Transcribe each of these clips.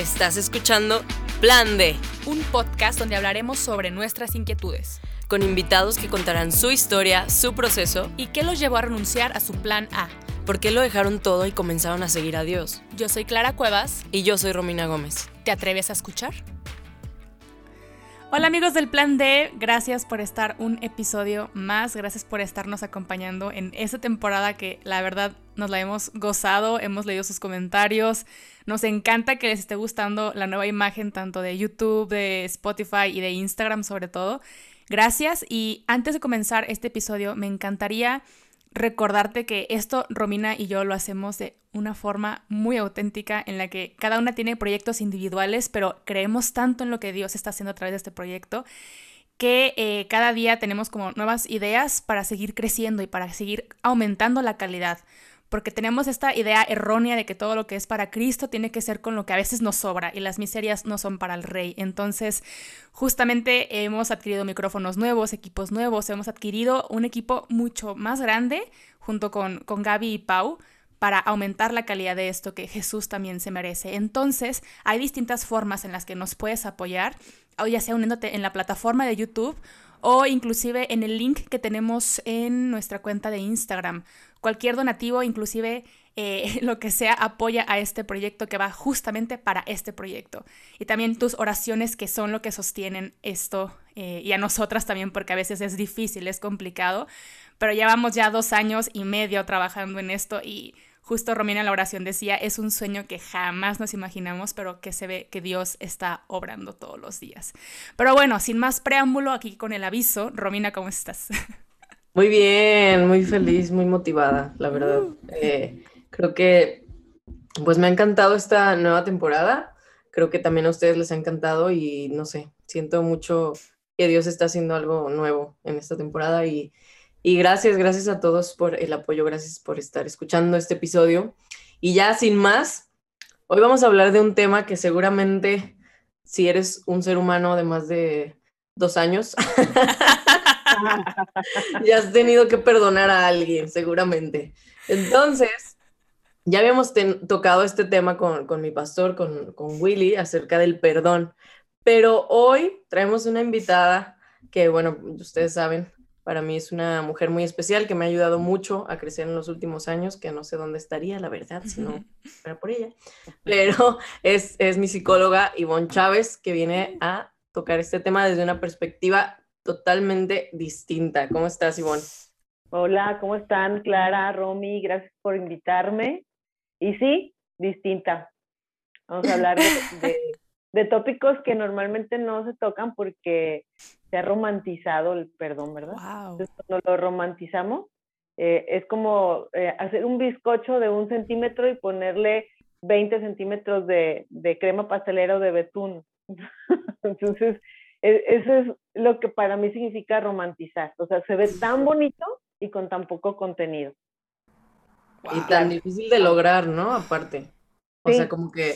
Estás escuchando Plan D, un podcast donde hablaremos sobre nuestras inquietudes con invitados que contarán su historia, su proceso y qué los llevó a renunciar a su plan A. ¿Por qué lo dejaron todo y comenzaron a seguir a Dios? Yo soy Clara Cuevas. Y yo soy Romina Gómez. ¿Te atreves a escuchar? Hola amigos del Plan D, gracias por estar un episodio más, gracias por estarnos acompañando en esta temporada que la verdad nos la hemos gozado, hemos leído sus comentarios, nos encanta que les esté gustando la nueva imagen tanto de YouTube, de Spotify y de Instagram sobre todo. Gracias. Y antes de comenzar este episodio me encantaría recordarte que esto Romina y yo lo hacemos de una forma muy auténtica en la que cada una tiene proyectos individuales, pero creemos tanto en lo que Dios está haciendo a través de este proyecto que eh, cada día tenemos como nuevas ideas para seguir creciendo y para seguir aumentando la calidad porque tenemos esta idea errónea de que todo lo que es para Cristo tiene que ser con lo que a veces nos sobra y las miserias no son para el rey. Entonces, justamente hemos adquirido micrófonos nuevos, equipos nuevos, hemos adquirido un equipo mucho más grande junto con, con Gaby y Pau para aumentar la calidad de esto que Jesús también se merece. Entonces, hay distintas formas en las que nos puedes apoyar, ya sea uniéndote en la plataforma de YouTube o inclusive en el link que tenemos en nuestra cuenta de Instagram. Cualquier donativo, inclusive eh, lo que sea, apoya a este proyecto que va justamente para este proyecto. Y también tus oraciones que son lo que sostienen esto eh, y a nosotras también porque a veces es difícil, es complicado, pero llevamos ya dos años y medio trabajando en esto y justo Romina la oración decía, es un sueño que jamás nos imaginamos, pero que se ve que Dios está obrando todos los días. Pero bueno, sin más preámbulo, aquí con el aviso, Romina, ¿cómo estás? Muy bien, muy feliz, muy motivada, la verdad. Eh, creo que pues me ha encantado esta nueva temporada. Creo que también a ustedes les ha encantado y no sé, siento mucho que Dios está haciendo algo nuevo en esta temporada y, y gracias, gracias a todos por el apoyo, gracias por estar escuchando este episodio. Y ya sin más, hoy vamos a hablar de un tema que seguramente si eres un ser humano de más de dos años, ya has tenido que perdonar a alguien, seguramente. Entonces, ya habíamos tocado este tema con, con mi pastor, con, con, Willy, acerca del perdón, pero hoy traemos una invitada que, bueno, ustedes saben, para mí es una mujer muy especial que me ha ayudado mucho a crecer en los últimos años, que no sé dónde estaría, la verdad, si no fuera por ella. Pero es, es mi psicóloga Ivonne Chávez, que viene a tocar este tema desde una perspectiva totalmente distinta. ¿Cómo estás, Ivonne? Hola, ¿cómo están? Clara, Romy, gracias por invitarme. Y sí, distinta. Vamos a hablar de, tópicos que normalmente no se tocan porque se ha romantizado el perdón, ¿verdad? Entonces, cuando lo romantizamos, eh, es como eh, hacer un bizcocho de un centímetro y ponerle 20 centímetros de, de crema pastelera o de betún. Entonces, eso es lo que para mí significa romantizar. O sea, se ve tan bonito y con tan poco contenido. Y tan difícil de lograr, ¿no? Aparte. O sea, como que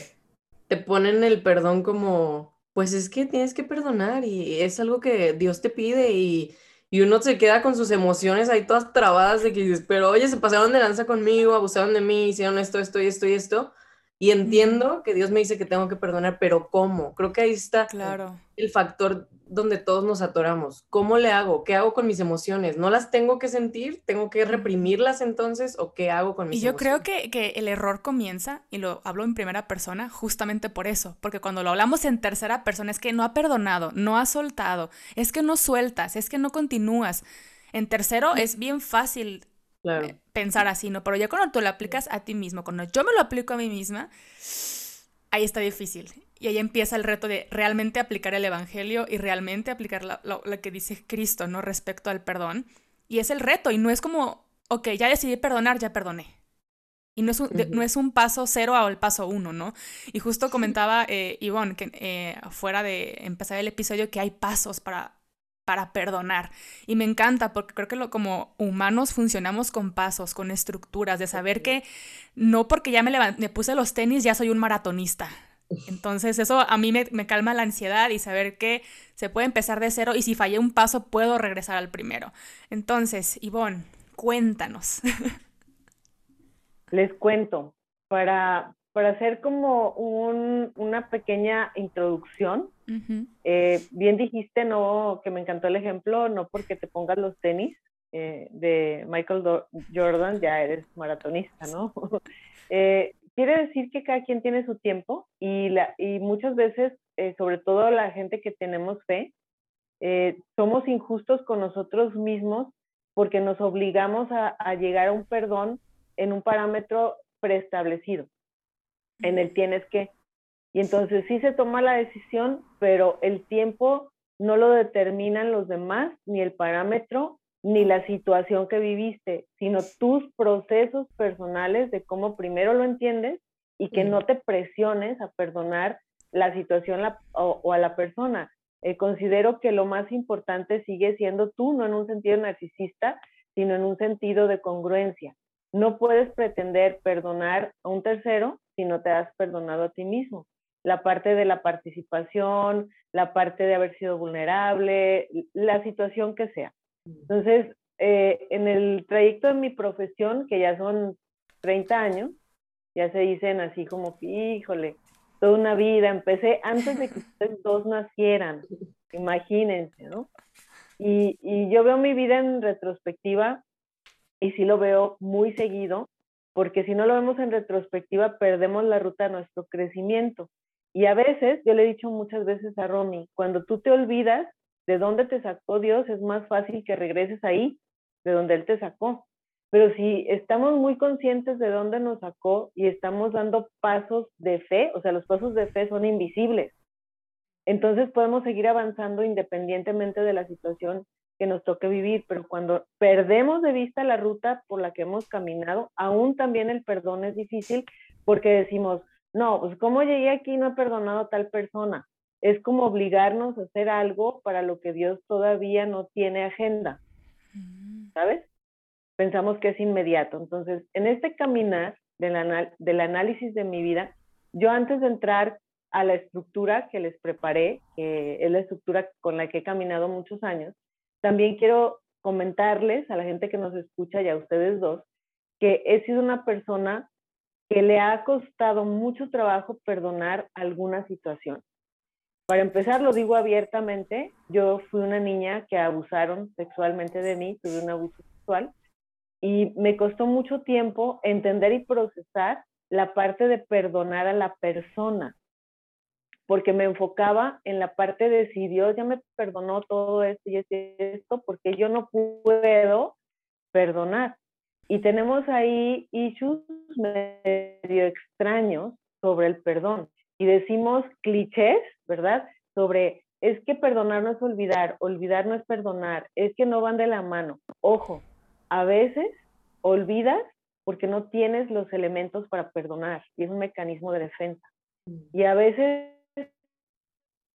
te ponen el perdón como, pues es que tienes que perdonar y es algo que Dios te pide y, y uno se queda con sus emociones ahí todas trabadas de que dices, pero oye, se pasaron de lanza conmigo, abusaron de mí, hicieron esto, esto y esto y esto. Y entiendo que Dios me dice que tengo que perdonar, pero ¿cómo? Creo que ahí está claro. El factor donde todos nos atoramos. ¿Cómo le hago? ¿Qué hago con mis emociones? ¿No las tengo que sentir? ¿Tengo que reprimirlas entonces? ¿O qué hago con mis emociones? Y yo creo que, que, el error comienza, y lo hablo en primera persona, justamente por eso. Porque cuando lo hablamos en tercera persona es que no ha perdonado, no ha soltado, es que no sueltas, es que no continúas. En tercero es bien fácil eh, pensar así, ¿no? Pero ya cuando tú lo aplicas a ti mismo, cuando yo me lo aplico a mí misma, ahí está difícil. Y ahí empieza el reto de realmente aplicar el Evangelio y realmente aplicar lo, que dice Cristo, ¿no? Respecto al perdón. Y es el reto, y no es como, ok, ya decidí perdonar, ya perdoné. Y no es un, no es un paso cero el paso uno, ¿no? Y justo comentaba eh, Ivonne, que eh, fuera de empezar el episodio, que hay pasos para para perdonar. Y me encanta porque creo que lo, como humanos funcionamos con pasos, con estructuras, de saber que no porque ya me, me puse los tenis ya soy un maratonista. Entonces eso a mí me, me, calma la ansiedad y saber que se puede empezar de cero y si fallé un paso puedo regresar al primero. Entonces, Ivonne, cuéntanos. Les cuento, para para hacer como un, una pequeña introducción, eh, bien dijiste, no, que me encantó el ejemplo, no porque te pongas los tenis eh, de Michael Jordan, ya eres maratonista, ¿no? Eh, quiere decir que cada quien tiene su tiempo y, la, y muchas veces, sobre todo la gente que tenemos fe, somos injustos con nosotros mismos porque nos obligamos a, a llegar a un perdón en un parámetro preestablecido en el tienes que. Y entonces sí se toma la decisión, pero el tiempo no lo determinan los demás, ni el parámetro, ni la situación que viviste, sino tus procesos personales de cómo primero lo entiendes y que no te presiones a perdonar la situación o, a la persona. Eh, considero que lo más importante sigue siendo tú, no en un sentido narcisista, sino en un sentido de congruencia. No puedes pretender perdonar a un tercero si no te has perdonado a ti mismo. La parte de la participación, la parte de haber sido vulnerable, la situación que sea. Entonces, eh, en el trayecto de mi profesión, que ya son 30 años, ya se dicen así como, híjole, toda una vida, empecé antes de que ustedes dos nacieran, imagínense, ¿no? Y, y yo veo mi vida en retrospectiva y sí lo veo muy seguido, porque si no lo vemos en retrospectiva, perdemos la ruta de nuestro crecimiento. Y a veces, yo le he dicho muchas veces a Romy, cuando tú te olvidas de dónde te sacó Dios, es más fácil que regreses ahí, de donde Él te sacó. Pero si estamos muy conscientes de dónde nos sacó y estamos dando pasos de fe, o sea, los pasos de fe son invisibles, entonces podemos seguir avanzando independientemente de la situación que nos toque vivir, pero cuando perdemos de vista la ruta por la que hemos caminado, aún también el perdón es difícil porque decimos, no, pues ¿cómo llegué aquí no he perdonado a tal persona? Es como obligarnos a hacer algo para lo que Dios todavía no tiene agenda, mm. ¿sabes? Pensamos que es inmediato. Entonces, en este caminar del, del análisis de mi vida, yo antes de entrar a la estructura que les preparé, que es la estructura con la que he caminado muchos años, también quiero comentarles a la gente que nos escucha y a ustedes dos que he sido una persona que le ha costado mucho trabajo perdonar alguna situación. Para empezar, lo digo abiertamente, yo fui una niña que abusaron sexualmente de mí, tuve un abuso sexual, y me costó mucho tiempo entender y procesar la parte de perdonar a la persona porque me enfocaba en la parte de si Dios ya me perdonó todo esto y esto, porque yo no puedo perdonar. Y tenemos ahí issues medio extraños sobre el perdón. Y decimos clichés, ¿verdad? Sobre, es que perdonar no es olvidar, olvidar no es perdonar, es que no van de la mano. Ojo, a veces olvidas porque no tienes los elementos para perdonar y es un mecanismo de defensa. Mm. Y a veces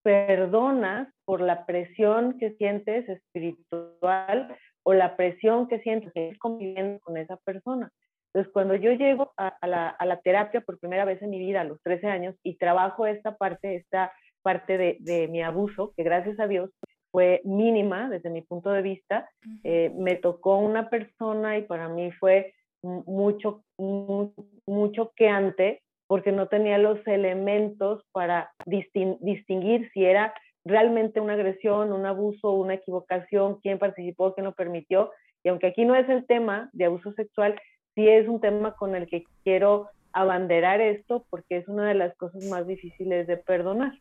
perdonas por la presión que sientes espiritual o la presión que sientes que conviviendo con esa persona. Entonces, cuando yo llego a, la, a, la, terapia por primera vez en mi vida a los 13 años y trabajo esta parte, esta parte de, de mi abuso, que gracias a Dios fue mínima desde mi punto de vista, eh, me tocó una persona y para mí fue mucho, mucho que antes porque no tenía los elementos para distinguir si era realmente una agresión, un abuso, una equivocación, quién participó, quién lo permitió. Y aunque aquí no es el tema de abuso sexual, sí es un tema con el que quiero abanderar esto porque es una de las cosas más difíciles de perdonar.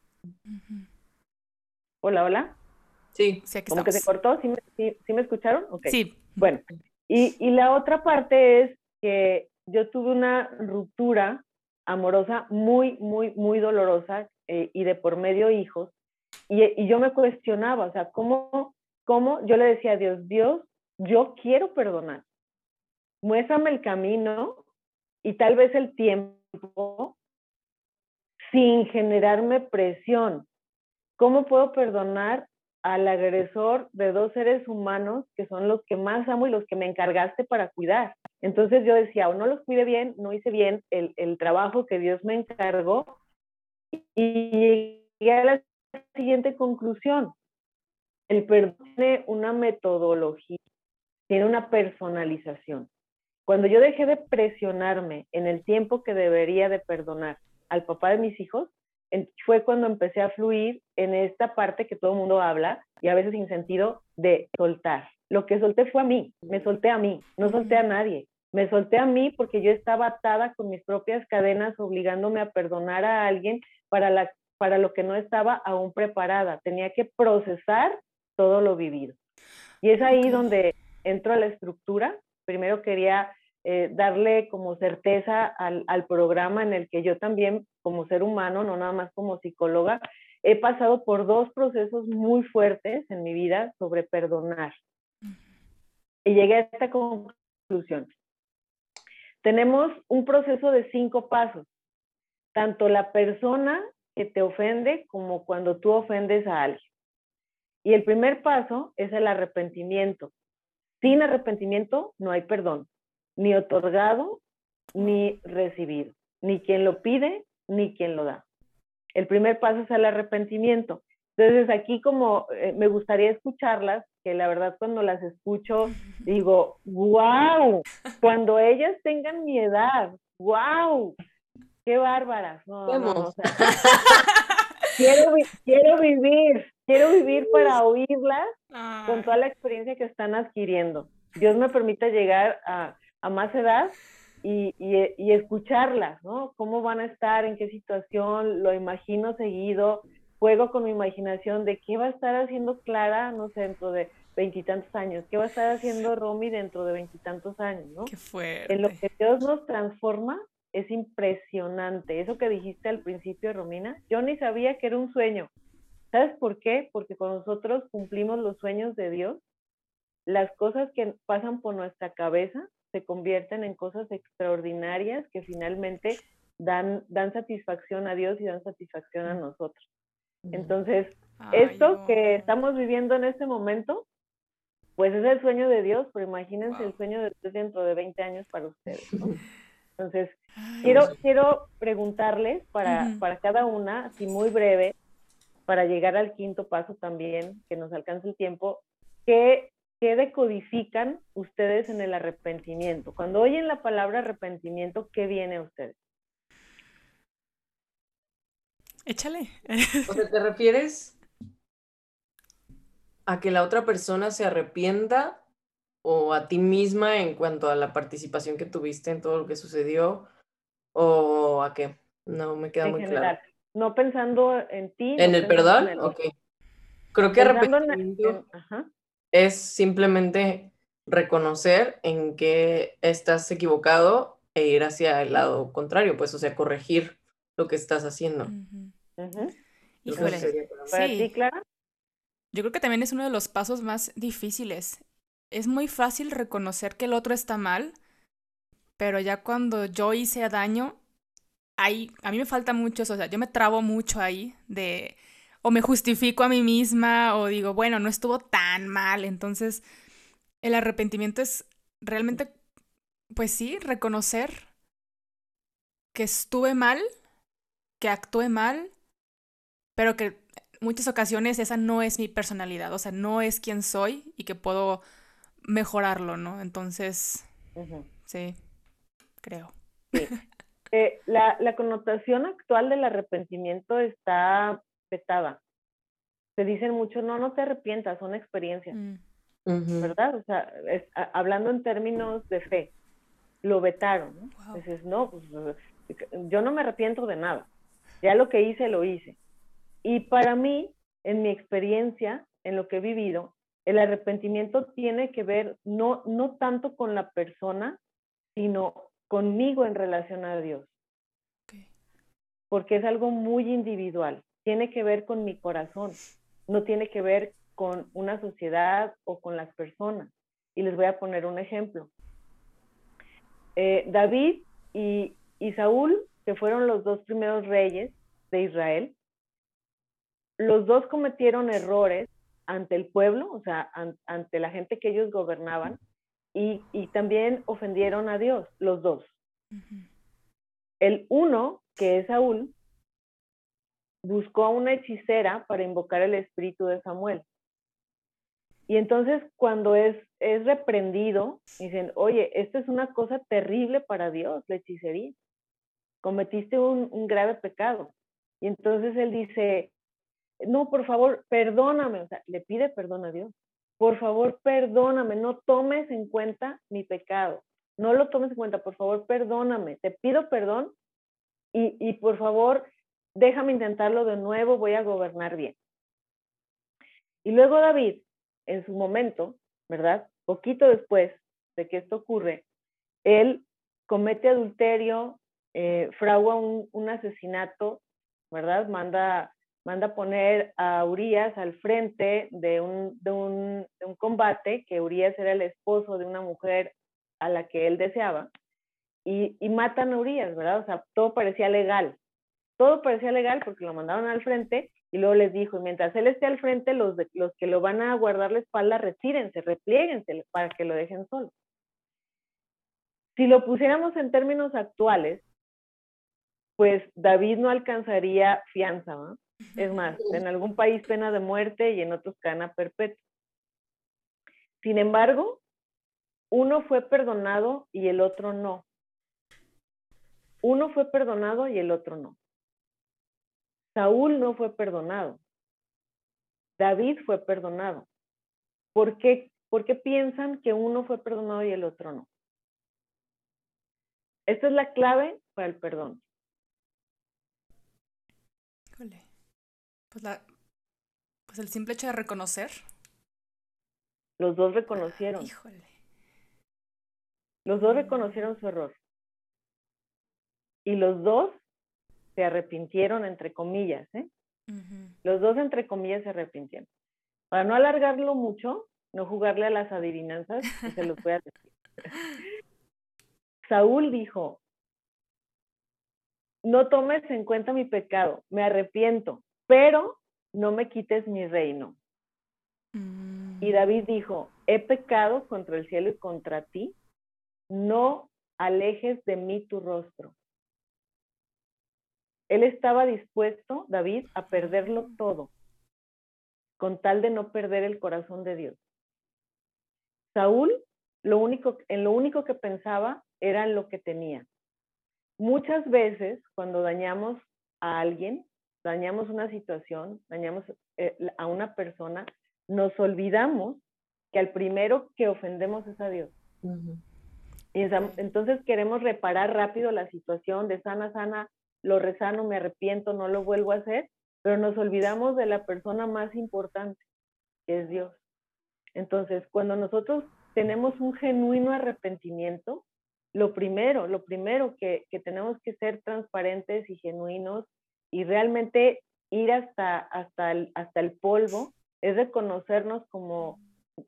Hola, hola. Sí, sí ¿Cómo que se cortó? ¿Sí me, me escucharon? Okay. Sí. Bueno, y, y la otra parte es que yo tuve una ruptura amorosa muy, muy, muy dolorosa eh, y de por medio hijos. Y, yo me cuestionaba, o sea, ¿cómo, ¿cómo? Yo le decía a Dios, Dios, yo quiero perdonar. Muéstrame el camino y tal vez el tiempo sin generarme presión. ¿Cómo puedo perdonar al agresor de dos seres humanos que son los que más amo y los que me encargaste para cuidar? Entonces yo decía, o no los cuide bien, no hice bien el, el trabajo que Dios me encargó y llegué a la siguiente conclusión. El perdón tiene una metodología, tiene una personalización. Cuando yo dejé de presionarme en el tiempo que debería de perdonar al papá de mis hijos, fue cuando empecé a fluir en esta parte que todo el mundo habla y a veces sin sentido de soltar. Lo que solté fue a mí, me solté a mí, no solté a nadie. Me solté a mí porque yo estaba atada con mis propias cadenas, obligándome a perdonar a alguien para, la, para lo que no estaba aún preparada. Tenía que procesar todo lo vivido. Y es ahí donde entro a la estructura. Primero quería eh, darle como certeza al, al, programa en el que yo también, como ser humano, no nada más como psicóloga, he pasado por dos procesos muy fuertes en mi vida sobre perdonar. Y llegué a esta conclusión. Tenemos un proceso de cinco pasos. Tanto la persona que te ofende como cuando tú ofendes a alguien. Y el primer paso es el arrepentimiento. Sin arrepentimiento no hay perdón ni otorgado ni recibido, ni quien lo pide ni quien lo da. El primer paso es el arrepentimiento. Entonces aquí como eh, me gustaría escucharlas, que la verdad cuando las escucho digo, wow, cuando ellas tengan mi edad, wow, qué bárbaras. quiero, quiero vivir, quiero vivir para oírlas con toda la experiencia que están adquiriendo. Dios me permita llegar a a más edad y, y, escucharlas, ¿no? ¿Cómo van a estar? ¿En qué situación? Lo imagino seguido, juego con mi imaginación de qué va a estar haciendo Clara, no sé, dentro de veintitantos años, qué va a estar haciendo Romy dentro de veintitantos años, ¿no? Qué fuerte. En lo que Dios nos transforma es impresionante. Eso que dijiste al principio, Romina, yo ni sabía que era un sueño. ¿Sabes por qué? Porque cuando nosotros cumplimos los sueños de Dios, las cosas que pasan por nuestra cabeza se convierten en cosas extraordinarias que finalmente dan, dan satisfacción a Dios y dan satisfacción a nosotros. Entonces, esto que estamos viviendo en este momento, pues es el sueño de Dios, pero imagínense el sueño de Dios dentro de 20 años para ustedes. Entonces, quiero, quiero preguntarles para, para cada una, así muy breve, para llegar al quinto paso también, que nos alcance el tiempo, ¿qué ¿qué decodifican ustedes en el arrepentimiento? Cuando oyen la palabra arrepentimiento, ¿qué viene a ustedes? Échale. O sea, ¿te refieres a que la otra persona se arrepienta o a ti misma en cuanto a la participación que tuviste en todo lo que sucedió o a qué? No me queda muy claro. No pensando en ti. ¿En el perdón? ok. Creo que arrepentimiento es simplemente reconocer en qué estás equivocado e ir hacia el lado contrario, pues, o sea, corregir lo que estás haciendo. Híjole. sí. Yo creo que también es uno de los pasos más difíciles. Es muy fácil reconocer que el otro está mal, pero ya cuando yo hice daño, ahí, a mí me falta mucho eso, o sea, yo me trabo mucho ahí de o me justifico a mí misma o digo, bueno, no estuvo tan mal. Entonces, el arrepentimiento es realmente, pues sí, reconocer que estuve mal, que actué mal, pero que en muchas ocasiones esa no es mi personalidad, o sea, no es quien soy y que puedo mejorarlo, ¿no? Entonces, sí, creo. Eh, la, la, connotación actual del arrepentimiento está vetada. Te dicen mucho, no, no te arrepientas, son experiencias, mm. ¿verdad? O sea, hablando en términos de fe, lo vetaron. ¿no? Dices, no, pues, yo no me arrepiento de nada, ya lo que hice, lo hice. Y para mí, en mi experiencia, en lo que he vivido, el arrepentimiento tiene que ver no, no tanto con la persona, sino conmigo en relación a Dios. Porque es algo muy individual tiene que ver con mi corazón, no tiene que ver con una sociedad o con las personas. Y les voy a poner un ejemplo. Eh, David y, Saúl, que fueron los dos primeros reyes de Israel, los dos cometieron errores ante el pueblo, o sea, ante la gente que ellos gobernaban, y, también ofendieron a Dios, los dos. El uno, que es Saúl, buscó a una hechicera para invocar el espíritu de Samuel. Y entonces cuando es, es reprendido, dicen, oye, esto es una cosa terrible para Dios, la hechicería. Cometiste un, un grave pecado. Y entonces él dice, no, por favor, perdóname. O sea, le pide perdón a Dios. Por favor, perdóname, no tomes en cuenta mi pecado. No lo tomes en cuenta, por favor, perdóname. Te pido perdón y, y por favor, déjame intentarlo de nuevo, voy a gobernar bien. Y luego David, en su momento, ¿verdad? Poquito después de que esto ocurre, él comete adulterio, eh, fragua un, asesinato, ¿verdad? Manda, manda poner a Urias al frente de un, de, un, de un combate, que Urias era el esposo de una mujer a la que él deseaba, y, y matan a Urias, ¿verdad? O sea, todo parecía legal. Todo parecía legal porque lo mandaron al frente y luego les dijo, mientras él esté al frente, los, de, los que lo van a guardar la espalda, retírense, replieguense para que lo dejen solo. Si lo pusiéramos en términos actuales, pues David no alcanzaría fianza, ¿no? Es más, en algún país pena de muerte y en otros cana perpetua. Sin embargo, uno fue perdonado y el otro no. Uno fue perdonado y el otro no. Saúl no fue perdonado. David fue perdonado. ¿Por qué, ¿Por qué piensan que uno fue perdonado y el otro no? Esta es la clave para el perdón. Híjole. Pues, la, pues el simple hecho de reconocer. Los dos reconocieron. Híjole. Los dos reconocieron su error. Y los dos se arrepintieron, entre comillas, ¿eh? Uh -huh. Los dos, entre comillas, se arrepintieron. Para no alargarlo mucho, no jugarle a las adivinanzas, se los voy a decir. Saúl dijo, no tomes en cuenta mi pecado, me arrepiento, pero no me quites mi reino. Mm. Y David dijo, he pecado contra el cielo y contra ti, no alejes de mí tu rostro. Él estaba dispuesto, David, a perderlo todo, con tal de no perder el corazón de Dios. Saúl, lo único, en lo único que pensaba era en lo que tenía. Muchas veces, cuando dañamos a alguien, dañamos una situación, dañamos eh, a una persona, nos olvidamos que al primero que ofendemos es a Dios. Uh -huh. Y entonces queremos reparar rápido la situación de sana, sana, lo resano, me arrepiento, no lo vuelvo a hacer, pero nos olvidamos de la persona más importante, que es Dios. Entonces, cuando nosotros tenemos un genuino arrepentimiento, lo primero, lo primero que, que tenemos que ser transparentes y genuinos y realmente ir hasta, hasta, el, hasta el polvo es reconocernos como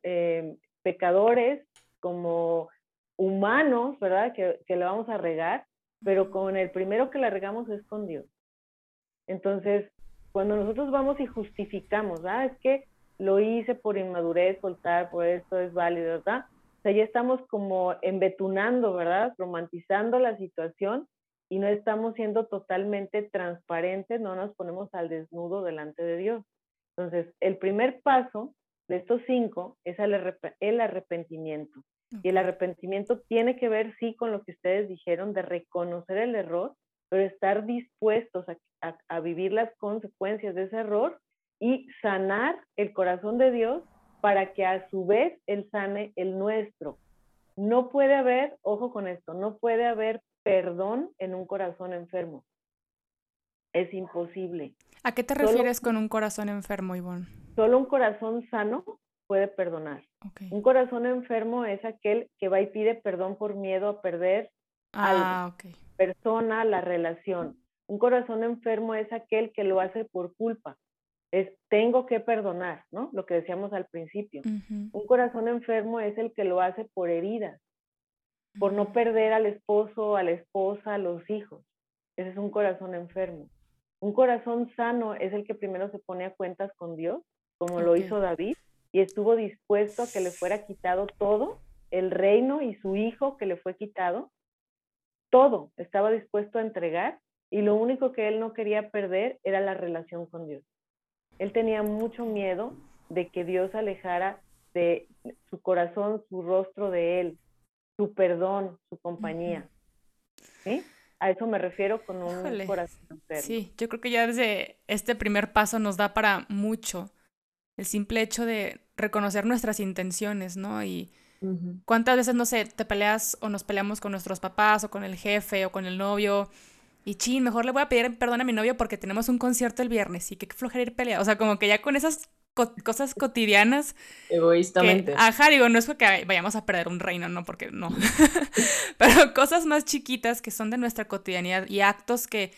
eh, pecadores, como humanos, ¿verdad? Que, que le vamos a regar, pero con el primero que la regamos es con Dios. Entonces, cuando nosotros vamos y justificamos, ah, es que lo hice por inmadurez, soltar, por esto es válido, ¿verdad? O sea, ya estamos como embetunando, ¿verdad? Romantizando la situación y no estamos siendo totalmente transparentes, no nos ponemos al desnudo delante de Dios. Entonces, el primer paso de estos cinco es el, arrepentimiento. Y el arrepentimiento tiene que ver, sí, con lo que ustedes dijeron de reconocer el error, pero estar dispuestos a, a, a, vivir las consecuencias de ese error y sanar el corazón de Dios para que a su vez Él sane el nuestro. No puede haber, ojo con esto, no puede haber perdón en un corazón enfermo. Es imposible. ¿A qué te refieres solo, con un corazón enfermo, Ivonne? Solo un corazón sano puede perdonar. Okay. Un corazón enfermo es aquel que va y pide perdón por miedo a perder ah, algo, okay. persona, la relación. Un corazón enfermo es aquel que lo hace por culpa. Es tengo que perdonar, ¿no? Lo que decíamos al principio. Uh -huh. Un corazón enfermo es el que lo hace por heridas, por no perder al esposo, a la esposa, a los hijos. Ese es un corazón enfermo. Un corazón sano es el que primero se pone a cuentas con Dios, como okay. lo hizo David, y estuvo dispuesto a que le fuera quitado todo, el reino y su hijo que le fue quitado, todo estaba dispuesto a entregar y lo único que él no quería perder era la relación con Dios. Él tenía mucho miedo de que Dios alejara de su corazón, su rostro de Él, su perdón, su compañía. ¿Sí? A eso me refiero con un corazón Sí, yo creo que ya desde este primer paso nos da para mucho el simple hecho de reconocer nuestras intenciones, ¿no? Y cuántas veces, no sé, te peleas o nos peleamos con nuestros papás o con el jefe o con el novio y chin, mejor le voy a pedir perdón a mi novio porque tenemos un concierto el viernes y que flojera ir pelea. O sea, como que ya con esas cosas cotidianas. Egoístamente. ajá, digo, no es porque vayamos a perder un reino, no, porque no. Pero cosas más chiquitas que son de nuestra cotidianidad y actos que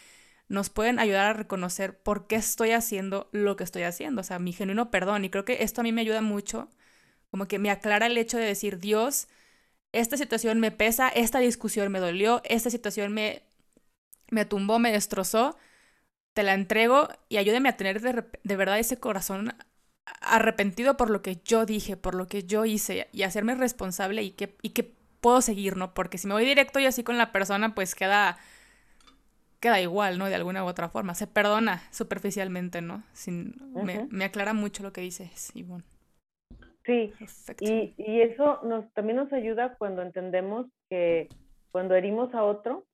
nos pueden ayudar a reconocer por qué estoy haciendo lo que estoy haciendo. O sea, mi genuino perdón. Y creo que esto a mí me ayuda mucho. Como que me aclara el hecho de decir, Dios, esta situación me pesa, esta discusión me dolió, esta situación me me tumbó, me destrozó, te la entrego y ayúdame a tener de, verdad ese corazón arrepentido por lo que yo dije, por lo que yo hice y hacerme responsable y que, y que puedo seguir, ¿no? Porque si me voy directo y así con la persona, pues queda, queda igual, ¿no? De alguna u otra forma. Se perdona superficialmente, ¿no? Sin, me, aclara mucho lo que dices, Ivonne. Sí, y, y, eso nos, también nos ayuda cuando entendemos que cuando herimos a otro,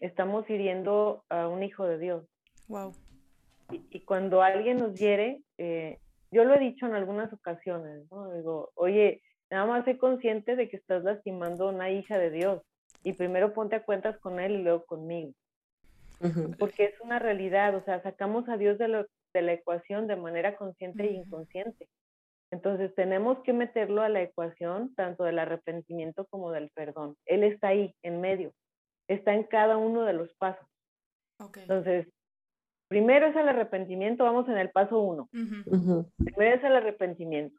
estamos hiriendo a un hijo de Dios. Wow. Y, cuando alguien nos hiere, eh, yo lo he dicho en algunas ocasiones, ¿no? Digo, oye, nada más sé consciente de que estás lastimando a una hija de Dios y primero ponte a cuentas con él y luego conmigo. Porque es una realidad, o sea, sacamos a Dios de, de la ecuación de manera consciente e inconsciente. Entonces tenemos que meterlo a la ecuación tanto del arrepentimiento como del perdón. Él está ahí, en medio está en cada uno de los pasos. Entonces, primero es el arrepentimiento, vamos en el paso uno. Primero es el arrepentimiento.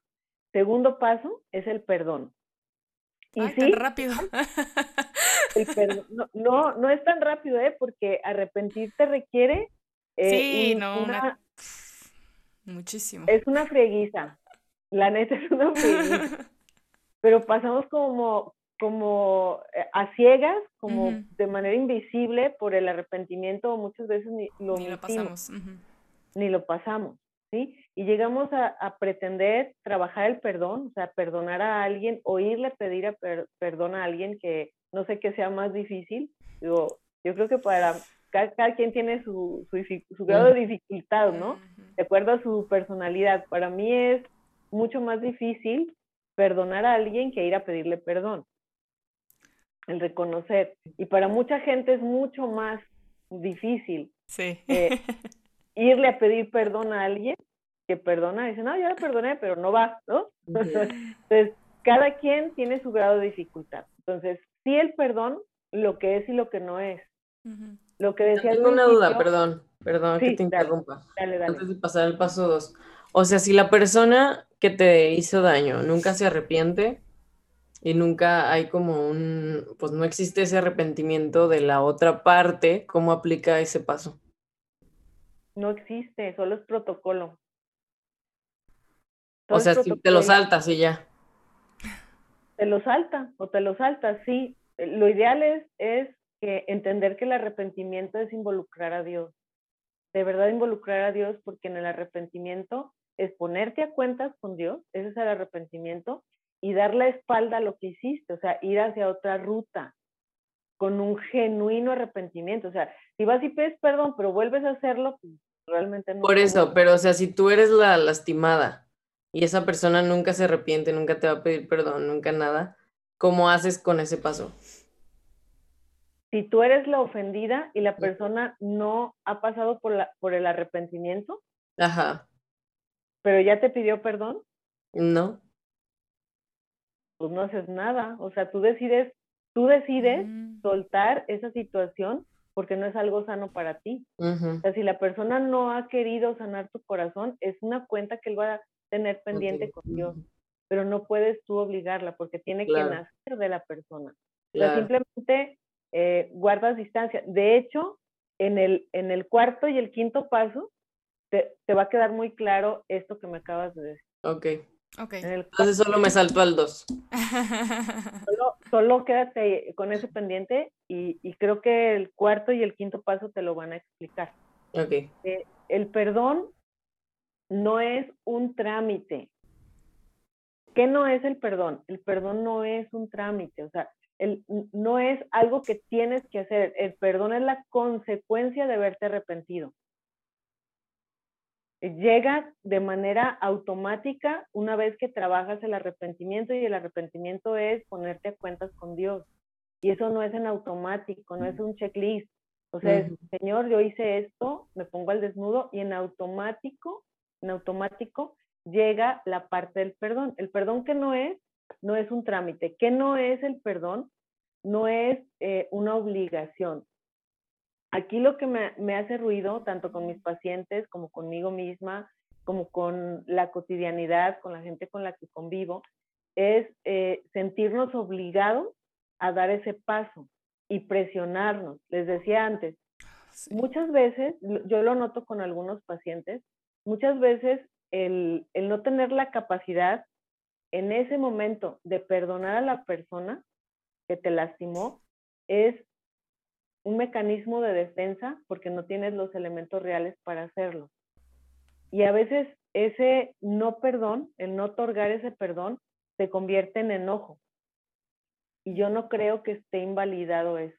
Segundo paso es el perdón. Y Ay, tan rápido. no, no, es tan rápido, ¿eh? Porque arrepentirte requiere... Eh, sí, no, una... muchísimo. Es una frieguiza. La neta es una frieguiza. Pero pasamos como, como eh, a ciegas, como de manera invisible por el arrepentimiento o muchas veces ni lo, pasamos. Ni lo pasamos, ¿sí? Y llegamos a, pretender trabajar el perdón, o sea, perdonar a alguien, oírle pedir a perdón a alguien que no sé qué sea más difícil. Digo, yo creo que para cada, quien tiene su, su, grado de dificultad, ¿no? De acuerdo a su personalidad. Para mí es mucho más difícil perdonar a alguien que ir a pedirle perdón el reconocer. Y para mucha gente es mucho más difícil sí. Eh, irle a pedir perdón a alguien que perdona. Dice, no, yo le perdoné, pero no va, ¿no? Entonces, cada quien tiene su grado de dificultad. Entonces, sí el perdón, lo que es y lo que no es. Lo que decía... Tengo una duda, perdón, perdón que te interrumpa. Dale, dale. Antes de pasar al paso dos. O sea, si la persona que te hizo daño nunca se arrepiente, y nunca hay como un, pues no existe ese arrepentimiento de la otra parte, ¿cómo aplica ese paso? No existe, solo es protocolo. o sea, si te lo saltas y ya. Te lo salta o te lo saltas, sí. Lo ideal es, es que entender que el arrepentimiento es involucrar a Dios. De verdad involucrar a Dios porque en el arrepentimiento es ponerte a cuentas con Dios, ese es el arrepentimiento, y dar la espalda a lo que hiciste, o sea, ir hacia otra ruta con un genuino arrepentimiento. O sea, si vas y pides perdón, pero vuelves a hacerlo, pues realmente no. Por eso, pero o sea, si tú eres la lastimada y esa persona nunca se arrepiente, nunca te va a pedir perdón, nunca nada, ¿cómo haces con ese paso? Si tú eres la ofendida y la persona no ha pasado por, la, por el arrepentimiento, Ajá. pero ya te pidió perdón. No pues no haces nada. O sea, tú decides, tú decides mm. soltar esa situación porque no es algo sano para ti. O sea, si la persona no ha querido sanar tu corazón, es una cuenta que él va a tener pendiente con Dios. Pero no puedes tú obligarla porque tiene que nacer de la persona. O sea, simplemente eh, guardas distancia. De hecho, en el, en el cuarto y el quinto paso, te, te va a quedar muy claro esto que me acabas de decir. Ok. Entonces solo me salto al 2. Solo, quédate con ese pendiente y, creo que el cuarto y el quinto paso te lo van a explicar. Ok. Eh, el perdón no es un trámite. ¿qué no es el perdón? El perdón no es un trámite, o sea, el, no es algo que tienes que hacer. El perdón es la consecuencia de haberte arrepentido. Llega de manera automática una vez que trabajas el arrepentimiento y el arrepentimiento es ponerte a cuentas con Dios. Y eso no es en automático, no es un checklist. O sea, Señor, yo hice esto, me pongo al desnudo y en automático, en automático llega la parte del perdón. El perdón que no es, no es un trámite. ¿Qué no es el perdón? No es eh, una obligación. Aquí lo que me, hace ruido, tanto con mis pacientes como conmigo misma, como con la cotidianidad, con la gente con la que convivo, es eh, sentirnos obligados a dar ese paso y presionarnos. Les decía antes, muchas veces, yo lo noto con algunos pacientes, muchas veces el, no tener la capacidad en ese momento de perdonar a la persona que te lastimó es un mecanismo de defensa porque no tienes los elementos reales para hacerlo. Y a veces ese no perdón, el no otorgar ese perdón, se convierte en enojo. Y yo no creo que esté invalidado eso.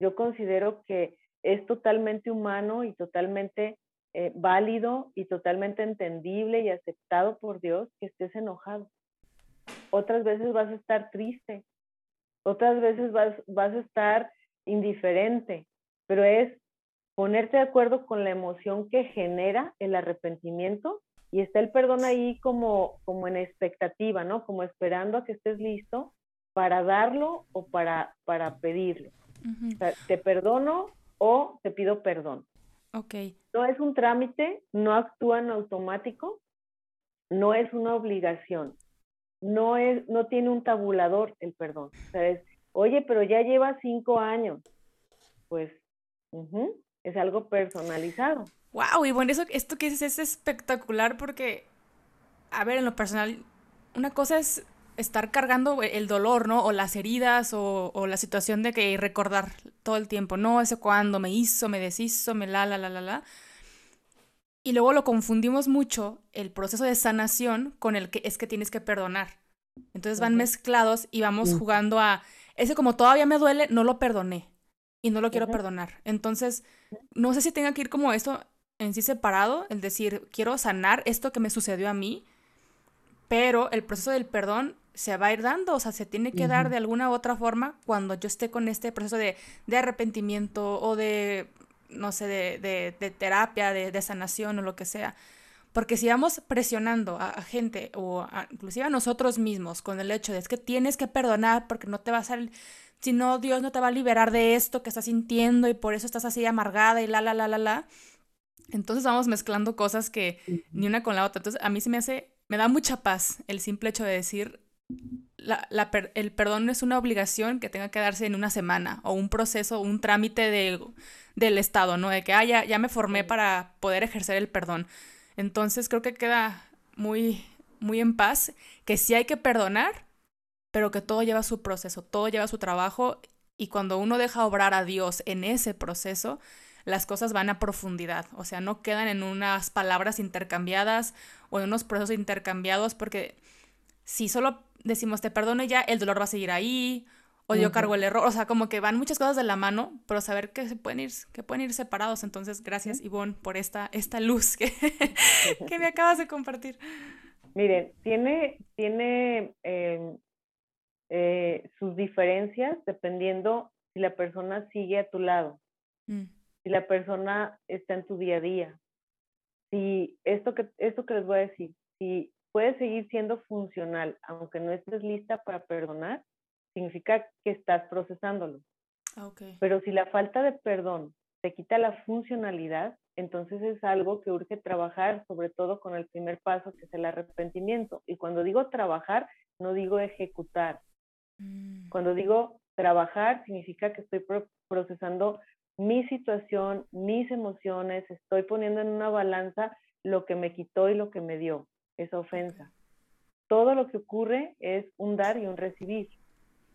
Yo considero que es totalmente humano y totalmente eh, válido y totalmente entendible y aceptado por Dios que estés enojado. Otras veces vas a estar triste, otras veces vas, vas a estar indiferente, pero es ponerte de acuerdo con la emoción que genera el arrepentimiento y está el perdón ahí como, como en expectativa, ¿no? Como esperando a que estés listo para darlo o para, para pedirlo. te perdono o te pido perdón. Ok. No es un trámite, no actúa en automático, no es una obligación, no, es, no tiene un tabulador el perdón. O sea, es, oye, pero ya lleva cinco años. Pues es algo personalizado. Wow, y bueno, eso, esto que dices es espectacular porque, a ver, en lo personal, una cosa es estar cargando el dolor, ¿no? O las heridas o, la situación de que recordar todo el tiempo, no, ese cuando me hizo, me deshizo, me la, la, la, la, la. Y luego lo confundimos mucho, el proceso de sanación, con el que es que tienes que perdonar. Entonces van mezclados y vamos jugando a, ese como todavía me duele, no lo perdoné y no lo quiero perdonar. Entonces, no sé si tenga que ir como esto en sí separado, el decir, quiero sanar esto que me sucedió a mí, pero el proceso del perdón se va a ir dando, o sea, se tiene que dar de alguna u otra forma cuando yo esté con este proceso de, arrepentimiento o de, no sé, de, terapia, de, sanación o lo que sea. Porque si vamos presionando a, gente o inclusive a nosotros mismos con el hecho de es que tienes que perdonar porque no te vas a... Si no, Dios no te va a liberar de esto que estás sintiendo y por eso estás así amargada y la, la, la, la, la. Entonces vamos mezclando cosas que ni una con la otra. Entonces a mí se me hace, me da mucha paz el simple hecho de decir, la, el perdón no es una obligación que tenga que darse en una semana o un proceso, un trámite de, del Estado, ¿no? De que, ah, ya, me formé para poder ejercer el perdón. Entonces creo que queda muy, muy en paz que sí hay que perdonar, pero que todo lleva su proceso, todo lleva su trabajo y cuando uno deja obrar a Dios en ese proceso, las cosas van a profundidad, o sea, no quedan en unas palabras intercambiadas o en unos procesos intercambiados porque si solo decimos te perdono ya, el dolor va a seguir ahí, o yo cargo el error, o sea, como que van muchas cosas de la mano, pero saber que se pueden ir, que pueden ir separados. Entonces, gracias Ivonne por esta, esta luz que, que me acabas de compartir. Miren, tiene, tiene em, eh, sus diferencias dependiendo si la persona sigue a tu lado, mm. si la persona está en tu día a día. Si esto que, esto que les voy a decir, si puede seguir siendo funcional, aunque no estés lista para perdonar, significa que estás procesándolo. Ah, Pero si la falta de perdón te quita la funcionalidad, entonces es algo que urge trabajar, sobre todo con el primer paso, que es el arrepentimiento. Y cuando digo trabajar, no digo ejecutar. Mm. Cuando digo trabajar, significa que estoy procesando mi situación, mis emociones, estoy poniendo en una balanza lo que me quitó y lo que me dio esa ofensa. Todo lo que ocurre es un dar y un recibir.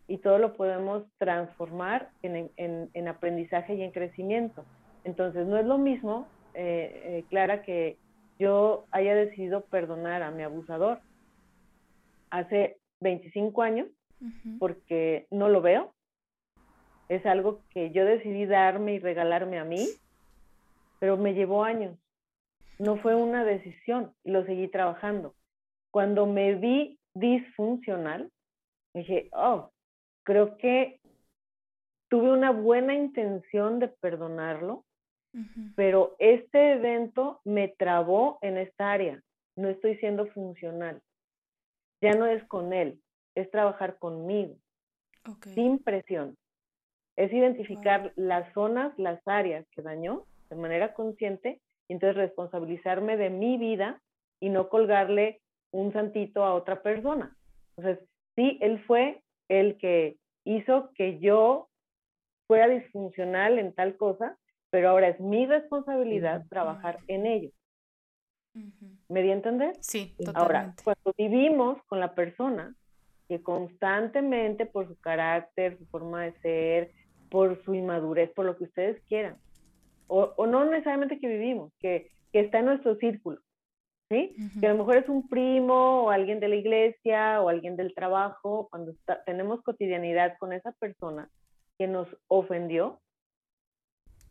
Y todo lo podemos transformar en, aprendizaje y en crecimiento. Entonces, no es lo mismo, eh, eh, Clara, que yo haya decidido perdonar a mi abusador. hace 25 años porque no lo veo. Es algo que yo decidí darme y regalarme a mí, pero me llevó años. No fue una decisión y lo seguí trabajando. Cuando me vi disfuncional, dije, oh, creo que tuve una buena intención de perdonarlo, pero este evento me trabó en esta área. No estoy siendo funcional. Ya no es con él, es trabajar conmigo, sin presión. Es identificar las zonas, las áreas que dañó de manera consciente y entonces responsabilizarme de mi vida y no colgarle un santito a otra persona. Entonces, sí, él fue el que hizo que yo fuera disfuncional en tal cosa, pero ahora es mi responsabilidad trabajar en ello. ¿Me di a entender? Sí, totalmente. Ahora, cuando vivimos con la persona que constantemente por su carácter, su forma de ser, por su inmadurez, por lo que ustedes quieran, o, o no necesariamente que vivimos, que, que, está en nuestro círculo, ¿sí? Que a lo mejor es un primo o alguien de la iglesia o alguien del trabajo, cuando tenemos cotidianidad con esa persona que nos ofendió,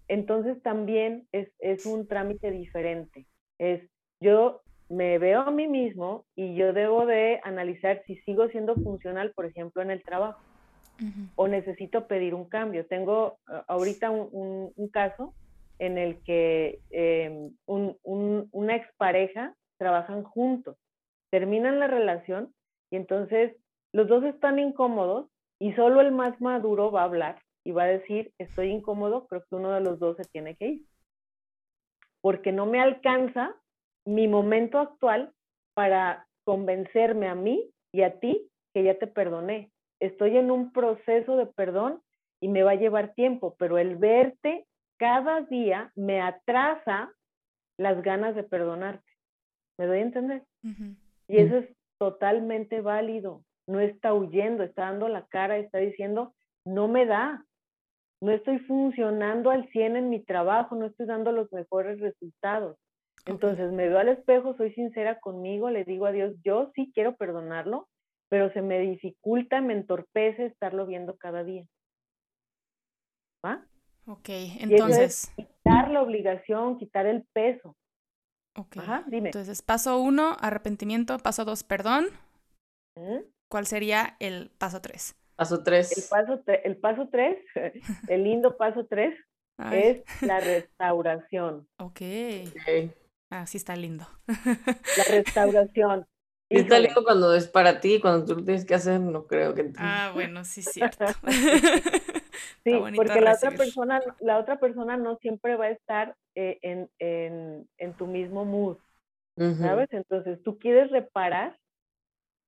entonces también es, es un trámite diferente. Es yo me veo a mí mismo y yo debo de analizar si sigo siendo funcional, por ejemplo, en el trabajo, o necesito pedir un cambio. Tengo ahorita un, caso en el que em, una expareja trabajan juntos, terminan la relación y entonces los dos están incómodos y solo el más maduro va a hablar y va a decir, estoy incómodo, creo que uno de los dos se tiene que ir. Porque no me alcanza mi momento actual para convencerme a mí y a ti que ya te perdoné. Estoy en un proceso de perdón y me va a llevar tiempo, pero el verte cada día me atrasa las ganas de perdonarte. ¿Me doy a entender? Y eso es totalmente válido. No está huyendo, está dando la cara, está diciendo, no me da, no estoy funcionando al 100 en mi trabajo, no estoy dando los mejores resultados. Entonces me veo al espejo, soy sincera conmigo, le digo a Dios, yo sí quiero perdonarlo, pero se me dificulta, me entorpece estarlo viendo cada día. ¿Va? Ok, entonces. quitar la obligación, quitar el peso. Ok. Ajá, dime. Entonces, paso uno, arrepentimiento. Paso dos, perdón. ¿Cuál sería el paso tres? Paso tres. El paso, el paso tres, el lindo paso tres, es la restauración. Ok. Ah, sí está lindo. La restauración. Y está lindo cuando es para ti, cuando tú lo tienes que hacer, no creo que... Ah, bueno, sí, cierto. sí, porque la otra, persona, la otra persona no siempre va a estar eh, en, en, en, tu mismo mood, ¿sabes? Entonces, tú quieres reparar,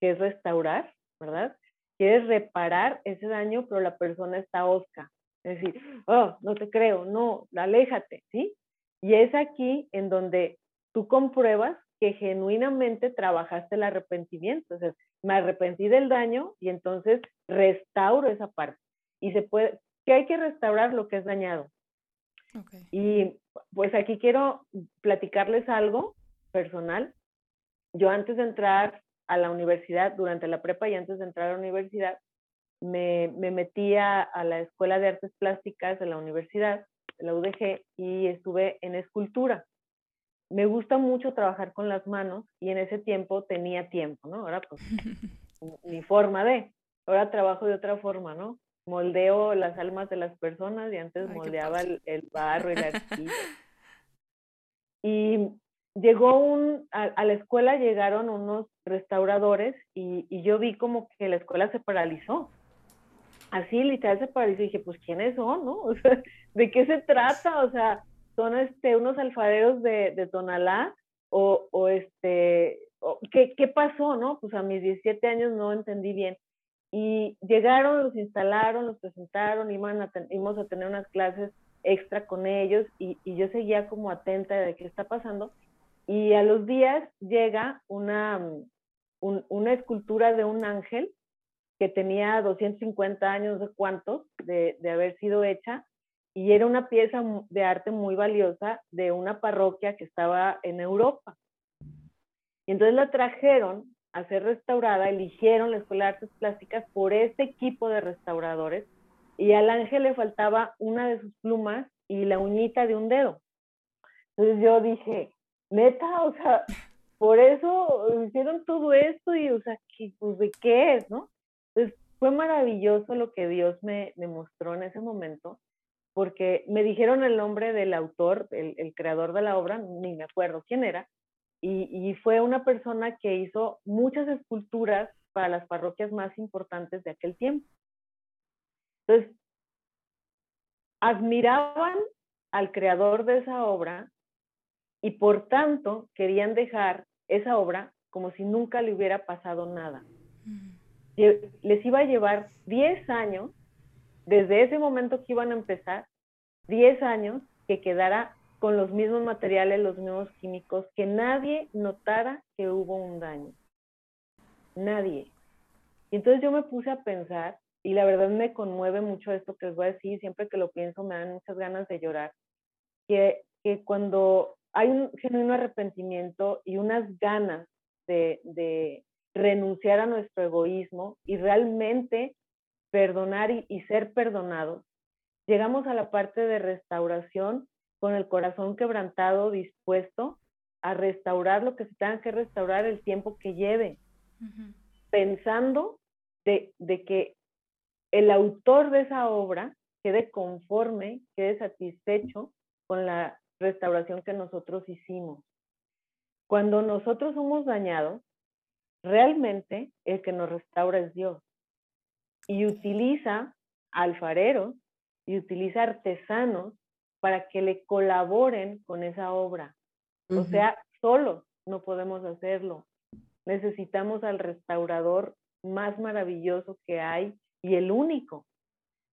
que es restaurar, ¿verdad? Quieres reparar ese daño, pero la persona está osca. Es decir, oh, no te creo, no, aléjate, ¿sí? Y es aquí en donde tú compruebas que genuinamente trabajaste el arrepentimiento. Entonces, me arrepentí del daño y entonces restauro esa parte. Y se puede, que hay que restaurar lo que es dañado. Y pues aquí quiero platicarles algo personal. Yo antes de entrar a la universidad, durante la prepa y antes de entrar a la universidad, me, me metí a, a la Escuela de Artes Plásticas de la universidad, la UDG, y estuve en escultura me gusta mucho trabajar con las manos y en ese tiempo tenía tiempo, ¿no? Ahora pues mi forma de, ahora trabajo de otra forma, ¿no? Moldeo las almas de las personas y antes moldeaba el, barro y la arcilla. y llegó un, a, la escuela llegaron unos restauradores y, y, yo vi como que la escuela se paralizó. Así literal se paralizó y dije, pues ¿quiénes son, no? O sea, ¿de qué se trata? O sea, son este, unos alfareros de, de Tonalá o, o este, ¿qué, ¿qué, pasó, no? Pues a mis 17 años no entendí bien. Y llegaron, los instalaron, los presentaron, iban a íbamos a tener unas clases extra con ellos y, y, yo seguía como atenta de qué está pasando. Y a los días llega una, un, una escultura de un ángel que tenía 250 años, de cuántos, de, de haber sido hecha, y era una pieza de arte muy valiosa de una parroquia que estaba en Europa. Y entonces la trajeron a ser restaurada, eligieron la Escuela de Artes Plásticas por este equipo de restauradores y al ángel le faltaba una de sus plumas y la uñita de un dedo. Entonces yo dije, neta, o sea, por eso hicieron todo esto y, o sea, pues, ¿de qué es, no? Entonces fue maravilloso lo que Dios me, mostró en ese momento, porque me dijeron el nombre del autor, el creador de la obra, ni me acuerdo quién era, y, y, fue una persona que hizo muchas esculturas para las parroquias más importantes de aquel tiempo. Entonces, admiraban al creador de esa obra y por tanto querían dejar esa obra como si nunca le hubiera pasado nada. Les iba a llevar 10 años, desde ese momento que iban a empezar, 10 años que quedara con los mismos materiales, los mismos químicos, que nadie notara que hubo un daño. Nadie. Y entonces yo me puse a pensar, y la verdad me conmueve mucho esto que les voy a decir, siempre que lo pienso me dan muchas ganas de llorar, que, que cuando hay un genuino arrepentimiento y unas ganas de, renunciar a nuestro egoísmo y realmente perdonar y, ser perdonados, llegamos a la parte de restauración con el corazón quebrantado, dispuesto a restaurar lo que se tenga que restaurar el tiempo que lleve, pensando de, de, que el autor de esa obra quede conforme, quede satisfecho con la restauración que nosotros hicimos. Cuando nosotros somos dañados, realmente el que nos restaura es Dios. Y utiliza alfareros y utiliza artesanos para que le colaboren con esa obra. O sea, solos no podemos hacerlo. Necesitamos al restaurador más maravilloso que hay y el único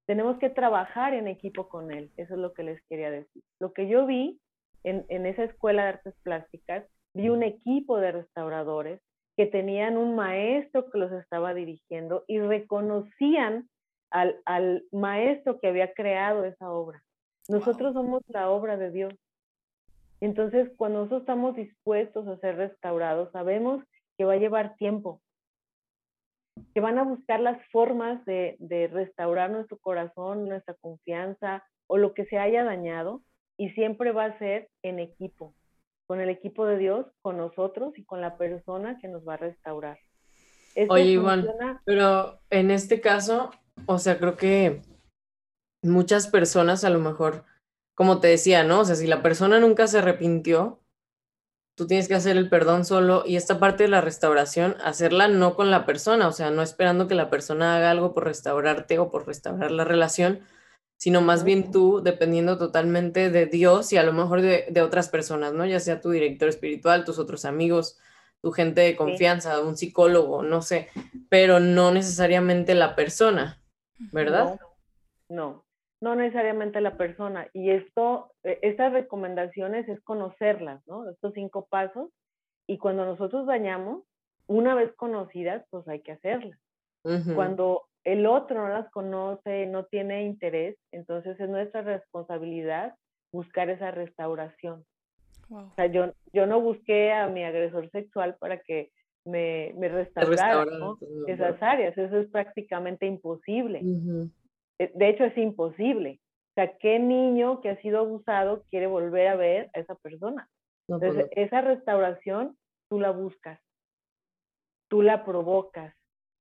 tenemos que trabajar en equipo con él. Eso es lo que les quería decir. Lo que yo vi en, esa escuela de artes plásticas, vi un equipo de restauradores que tenían un maestro que los estaba dirigiendo y reconocían al, al maestro que había creado esa obra. Nosotros somos la obra de Dios. Entonces, cuando nosotros estamos dispuestos a ser restaurados, sabemos que va a llevar tiempo, que van a buscar las formas de, restaurar nuestro corazón, nuestra confianza o lo que se haya dañado y siempre va a ser en equipo, con el equipo de Dios, con nosotros y con la persona que nos va a restaurar. Oye, Iván, pero en este caso, o sea, creo que muchas personas a lo mejor, como te decía, ¿no? O sea, si la persona nunca se arrepintió, tú tienes que hacer el perdón solo y esta parte de la restauración, hacerla no con la persona, o sea, no esperando que la persona haga algo por restaurarte o por restaurar la relación, sino más bien tú dependiendo totalmente de Dios y a lo mejor de, otras personas, ¿no? Ya sea tu director espiritual, tus otros amigos, tu gente de confianza, un psicólogo, no sé, pero no necesariamente la persona, ¿verdad? no no necesariamente la persona. Y esto, e, estas recomendaciones es conocerlas, ¿no? Estos cinco pasos. Y cuando nosotros dañamos, una vez conocidas, pues hay que hacerlas. Cuando el otro no las conoce, no tiene interés, entonces es nuestra responsabilidad buscar esa restauración. O sea, yo, yo no busqué a mi agresor sexual para que me, me restaurara esas áreas, eso es prácticamente imposible. De hecho, es imposible. O sea, ¿qué niño que ha sido abusado quiere volver a ver a esa persona? Pues Entonces, esa restauración tú la buscas, tú la provocas,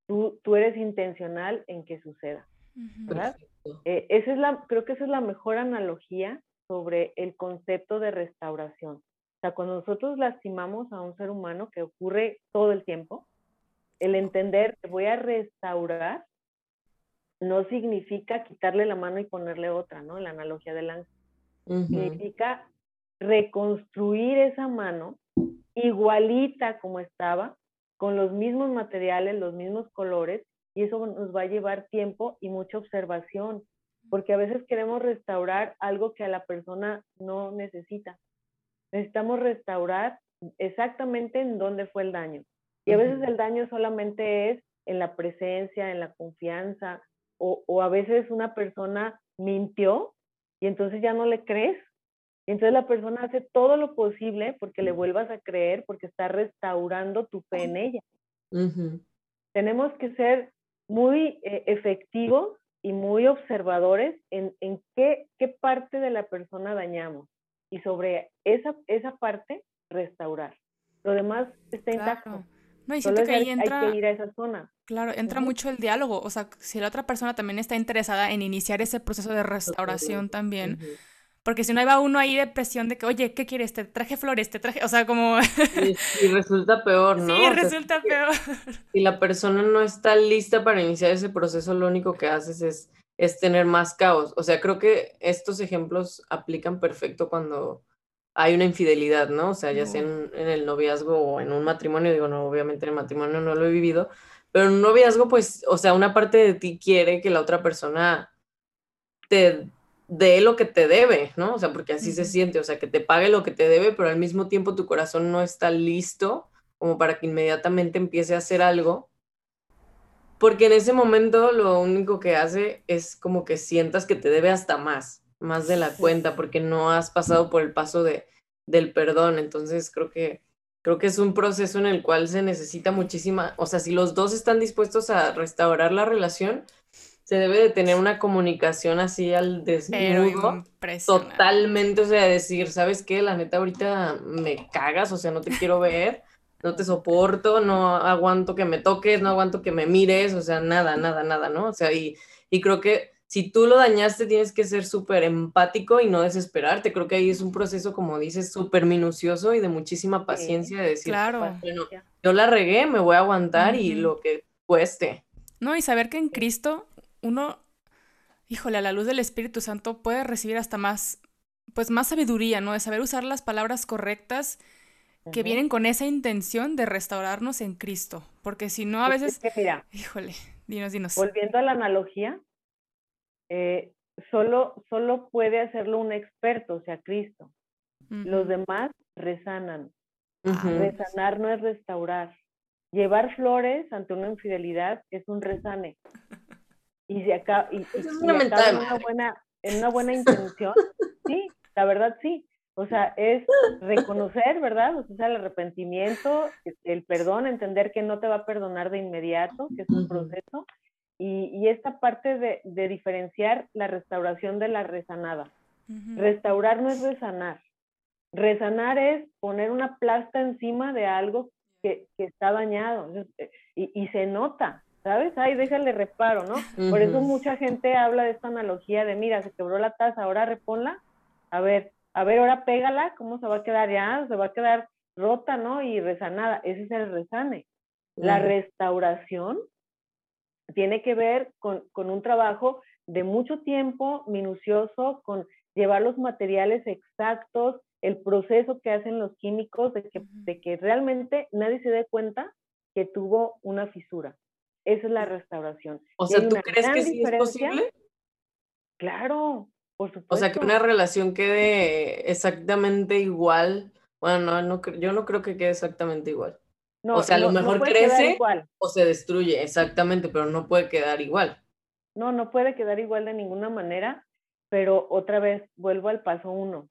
tú, tú eres intencional en que suceda. ¿verdad? Eh, esa es la, creo que esa es la mejor analogía sobre el concepto de restauración. O sea, cuando nosotros lastimamos a un ser humano, que ocurre todo el tiempo, el entender que voy a restaurar no significa quitarle la mano y ponerle otra, ¿no? La analogía del ángel. Significa reconstruir esa mano igualita como estaba, con los mismos materiales, los mismos colores, y eso nos va a llevar tiempo y mucha observación, porque a veces queremos restaurar algo que a la persona no necesita. Necesitamos restaurar exactamente en dónde fue el daño. Y a veces el daño solamente es en la presencia, en la confianza, o, a veces una persona mintió y entonces ya no le crees. entonces la persona hace todo lo posible porque le vuelvas a creer, porque está restaurando tu fe en ella. Tenemos que ser muy eh, efectivos y muy observadores en, en qué, qué, parte de la persona dañamos y sobre esa, esa parte restaurar. Lo demás está intacto. No, y siento que ahí entra... Hay que ir a esa zona. Claro, entra mucho el diálogo. O sea, si la otra persona también está interesada en iniciar ese proceso de restauración también. Porque si no va uno ahí de presión de que, oye, ¿qué quieres? Te traje flores, te traje. O sea, como. Y, resulta peor, ¿no? Sí, resulta peor. Si la persona no está lista para iniciar ese proceso, lo único que haces es, es tener más caos. O sea, creo que estos ejemplos aplican perfecto cuando hay una infidelidad, ¿no? O sea, ya sea en, el noviazgo o en un matrimonio, digo, no, obviamente en el matrimonio no lo he vivido, pero en un noviazgo, pues, o sea, una parte de ti quiere que la otra persona te dé lo que te debe, ¿no? O sea, porque así se siente, o sea, que te pague lo que te debe, pero al mismo tiempo tu corazón no está listo como para que inmediatamente empiece a hacer algo. Porque en ese momento lo único que hace es como que sientas que te debe hasta más más de la cuenta porque no has pasado por el paso de, del perdón. Entonces creo que, creo que es un proceso en el cual se necesita muchísima, o sea, si los dos están dispuestos a restaurar la relación, se debe de tener una comunicación así al desnudo, totalmente, o sea, decir, ¿sabes qué? La neta ahorita me cagas, o sea, no te quiero ver, no te soporto, no aguanto que me toques, no aguanto que me mires, o sea, nada, nada, nada, ¿no? O sea, y, y creo que si tú lo dañaste, tienes que ser súper empático y no desesperarte. Creo que ahí es un proceso, como dices, súper minucioso y de muchísima paciencia de decir, claro. bueno, yo la regué, me voy a aguantar y lo que cueste. No, y saber que en Cristo uno, híjole, a la luz del Espíritu Santo puede recibir hasta más, pues más sabiduría, ¿no? De saber usar las palabras correctas que vienen con esa intención de restaurarnos en Cristo. Porque si no, a veces... híjole, dinos, dinos. Volviendo a la analogía, eh, solo, solo puede hacerlo un experto, o sea, Cristo. Los demás resanan. Resanar no es restaurar. Llevar flores ante una infidelidad es un resane. Y si acá, y, en una buena, en una buena intención, sí, la verdad sí. O sea, es reconocer, ¿verdad? O sea, el arrepentimiento, el perdón, entender que no te va a perdonar de inmediato, que es un proceso, y, esta parte de, diferenciar la restauración de la resanada. Restaurar no es resanar. Resanar es poner una plasta encima de algo que, está dañado eh, y, se nota, ¿sabes? Ay, déjale reparo, ¿no? Por eso mucha gente habla de esta analogía de, mira, se quebró la taza, ahora reponla. A ver, a ver, ahora pégala, ¿cómo se va a quedar ya? Se va a quedar rota, ¿no? Y resanada. Ese es el resane. La restauración tiene que ver con, un trabajo de mucho tiempo, minucioso, con llevar los materiales exactos, el proceso que hacen los químicos, de que, de que realmente nadie se dé cuenta que tuvo una fisura. Esa es la restauración. O sea, ¿tú crees que sí es posible? Claro, por supuesto. O sea, que una relación quede exactamente igual. Bueno, no, yo no creo que quede exactamente igual o sea, a lo mejor crece o se destruye, exactamente, pero no puede quedar igual. No, no puede quedar igual de ninguna manera, pero otra vez vuelvo al paso uno.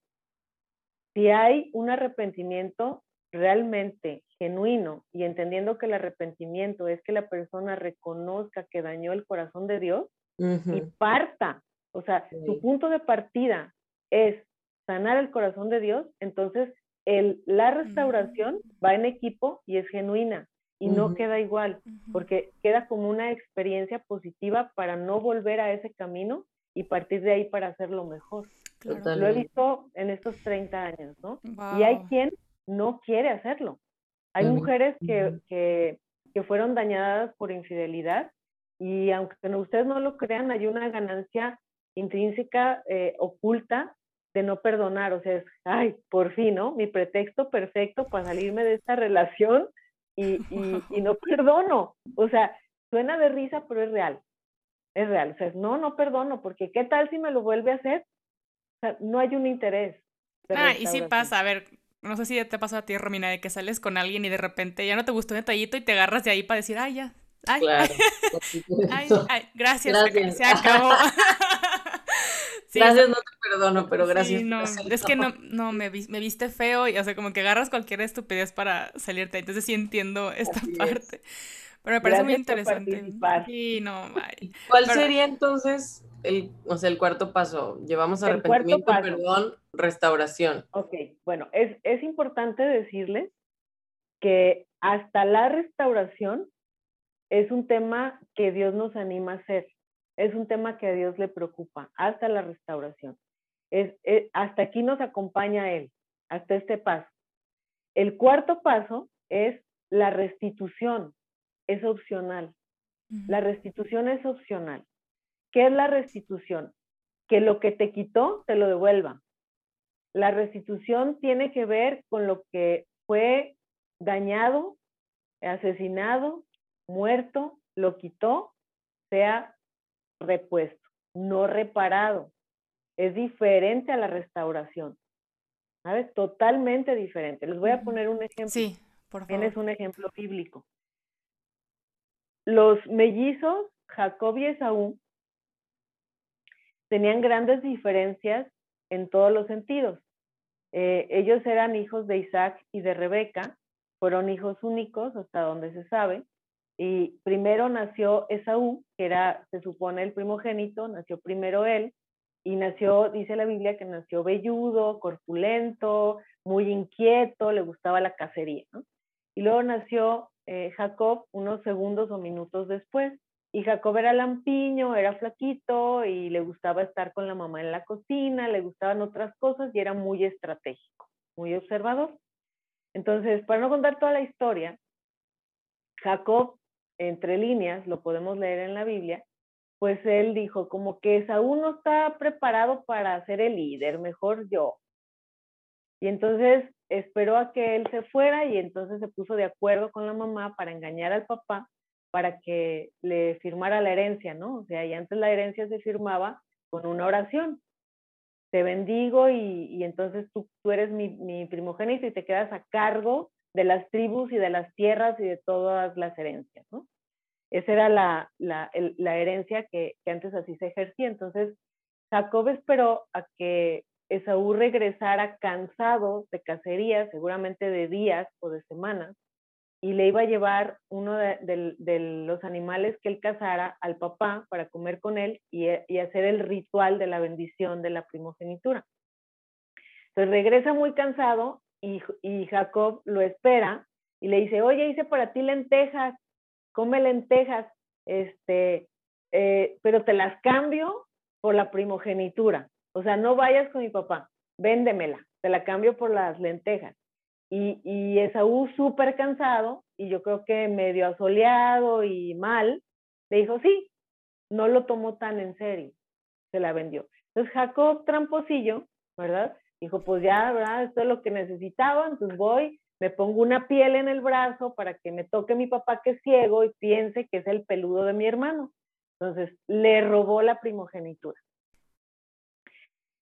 Si hay un arrepentimiento realmente genuino y entendiendo que el arrepentimiento es que la persona reconozca que dañó el corazón de Dios y parta, o sea, su punto de partida es sanar el corazón de Dios, entonces el, la restauración va en equipo y es genuina y no queda igual, porque queda como una experiencia positiva para no volver a ese camino y partir de ahí para hacerlo mejor. Lo he visto en estos 30 años, ¿no? Y hay quien no quiere hacerlo. Hay mujeres que, que, que, fueron dañadas por infidelidad y aunque ustedes no lo crean, hay una ganancia intrínseca eh, oculta de no perdonar, o sea, es, ay, por fin, ¿no? Mi pretexto perfecto para salirme de esta relación y, y, no perdono. O sea, suena de risa, pero es real. Es real. O sea, no, no perdono, porque ¿qué tal si me lo vuelve a hacer? O sea, no hay un interés. Ah, y sí pasa, a ver, no sé si te pasa a ti, Romina, de que sales con alguien y de repente ya no te gustó un detallito y te agarras de ahí para decir, ay, ya. Ay, ay, gracias, gracias. Se, acabó. gracias, no te perdono, pero gracias. no, es que no, no me, me, viste feo y, o sea, como que agarras cualquier estupidez para salirte. Entonces sí entiendo esta parte. Pero me parece muy interesante. Sí, no, ¿Cuál sería entonces el, o sea, el cuarto paso? Llevamos arrepentimiento, perdón, restauración. Ok, bueno, es, es importante decirles que hasta la restauración es un tema que Dios nos anima a hacer. Es un tema que a Dios le preocupa, hasta la restauración. Es, eh, hasta aquí nos acompaña Él, hasta este paso. El cuarto paso es la restitución, es opcional. La restitución es opcional. ¿Qué es la restitución? Que lo que te quitó te lo devuelva. La restitución tiene que ver con lo que fue dañado, asesinado, muerto, lo quitó, sea repuesto, no reparado. Es diferente a la restauración. ¿Sabes? Totalmente diferente. Les voy a poner un ejemplo. Sí, por favor. Tienes un ejemplo bíblico. Los mellizos, Jacob y Esaú, tenían grandes diferencias en todos los sentidos. Eh, ellos eran hijos de Isaac y de Rebeca, fueron hijos únicos hasta donde se sabe, y primero nació Esaú, que era, se supone, el primogénito, nació primero él, y nació, dice la Biblia, que nació velludo, corpulento, muy inquieto, le gustaba la cacería, Y luego nació eh, Jacob unos segundos o minutos después. Y Jacob era lampiño, era flaquito y le gustaba estar con la mamá en la cocina, le gustaban otras cosas y era muy estratégico, muy observador. Entonces, para no contar toda la historia, Jacob, entre líneas, lo podemos leer en la Biblia, pues él dijo como que Saúl no está preparado para ser el líder, mejor yo. Y entonces esperó a que él se fuera y entonces se puso de acuerdo con la mamá para engañar al papá para que le firmara la herencia, ¿no? O sea, y antes la herencia se firmaba con una oración. Te bendigo y, entonces tú, tú eres mi, primogénito y te quedas a cargo de las tribus y de las tierras y de todas las herencias, ¿no? Esa era la, la, herencia que, que antes así se ejercía. Entonces, Jacob esperó a que Esaú regresara cansado de cacería, seguramente de días o de semanas, y le iba a llevar uno de, los animales que él cazara al papá para comer con él y, hacer el ritual de la bendición de la primogenitura. Entonces regresa muy cansado y, Jacob lo espera y le dice, oye, hice para ti lentejas, come lentejas, este, eh, pero te las cambio por la primogenitura. O sea, no vayas con mi papá, véndemela, te la cambio por las lentejas. Y, y Esaú súper cansado y yo creo que medio asoleado y mal, le dijo, sí, no lo tomó tan en serio, se la vendió. Entonces Jacob, tramposillo, ¿verdad? Dijo, pues ya, ¿verdad? Esto es lo que necesitaba, entonces voy, me pongo una piel en el brazo para que me toque mi papá que es ciego y piense que es el peludo de mi hermano. Entonces le robó la primogenitura.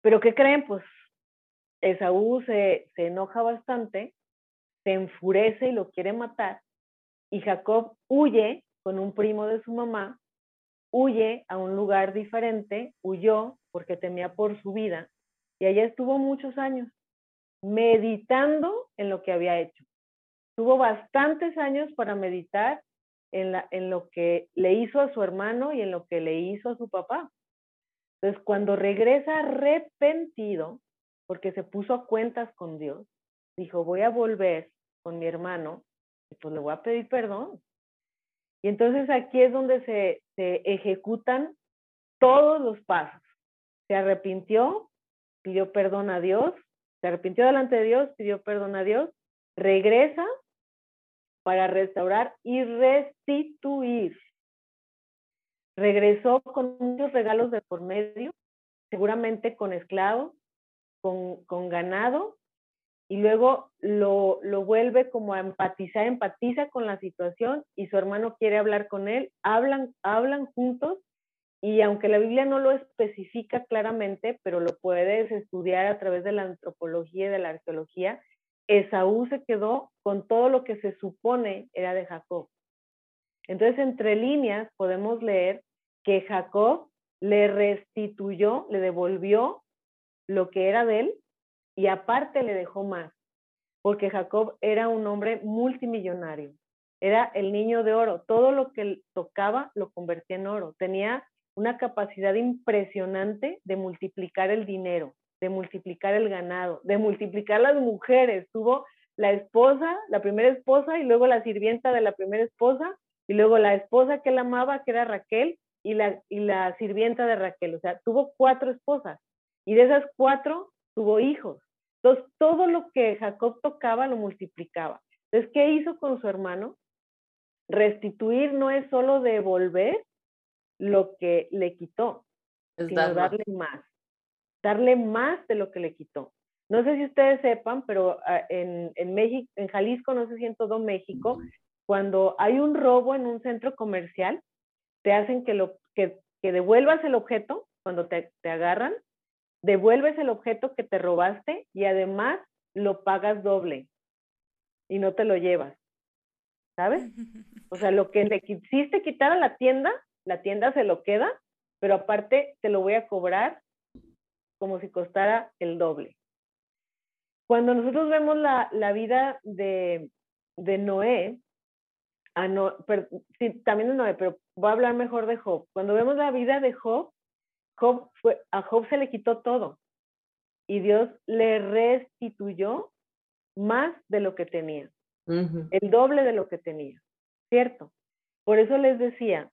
Pero ¿qué creen? Pues Esaú se, se enoja bastante, se enfurece y lo quiere matar, y Jacob huye con un primo de su mamá, huye a un lugar diferente, huyó porque temía por su vida, y allá estuvo muchos años meditando en lo que había hecho. Tuvo bastantes años para meditar en, la, en lo que le hizo a su hermano y en lo que le hizo a su papá. Entonces, cuando regresa arrepentido, porque se puso a cuentas con Dios, dijo, voy a volver con mi hermano y pues le voy a pedir perdón. Y entonces aquí es donde se, se ejecutan todos los pasos. Se arrepintió, pidió perdón a Dios, se arrepintió delante de Dios, pidió perdón a Dios, regresa para restaurar y restituir. Regresó con muchos regalos de por medio, seguramente con esclavos, con, ganado y luego lo, lo, vuelve como a empatizar, empatiza con la situación y su hermano quiere hablar con él, hablan, hablan juntos y aunque la Biblia no lo especifica claramente, pero lo puedes estudiar a través de la antropología y de la arqueología, Esaú se quedó con todo lo que se supone era de Jacob. Entonces, entre líneas podemos leer que Jacob le restituyó, le devolvió lo que era de él y aparte le dejó más, porque Jacob era un hombre multimillonario, era el niño de oro, todo lo que tocaba lo convertía en oro, tenía una capacidad impresionante de multiplicar el dinero, de multiplicar el ganado, de multiplicar las mujeres, tuvo la esposa, la primera esposa y luego la sirvienta de la primera esposa y luego la esposa que él amaba, que era Raquel, y la, y la sirvienta de Raquel. O sea, tuvo cuatro esposas y de esas cuatro tuvo hijos. Entonces, todo lo que Jacob tocaba lo multiplicaba. Entonces, ¿qué hizo con su hermano? Restituir no es solo devolver lo que le quitó, sino darle más. Darle más de lo que le quitó. No sé si ustedes sepan, pero ah, en, en México, en Jalisco, no sé si en todo México, cuando hay un robo en un centro comercial, te hacen que, lo, que, que devuelvas el objeto cuando te, te agarran, devuelves el objeto que te robaste y además lo pagas doble y no te lo llevas. ¿Sabes? O sea, lo que le quisiste quitar a la tienda, la tienda se lo queda, pero aparte te lo voy a cobrar como si costara el doble. Cuando nosotros vemos la, la vida de, de Noé, ah, no, sí, también de Noé, pero voy a hablar mejor de Job. Cuando vemos la vida de Job, Job fue, a Job se le quitó todo y Dios le restituyó más de lo que tenía, el doble de lo que tenía, ¿cierto? Por eso les decía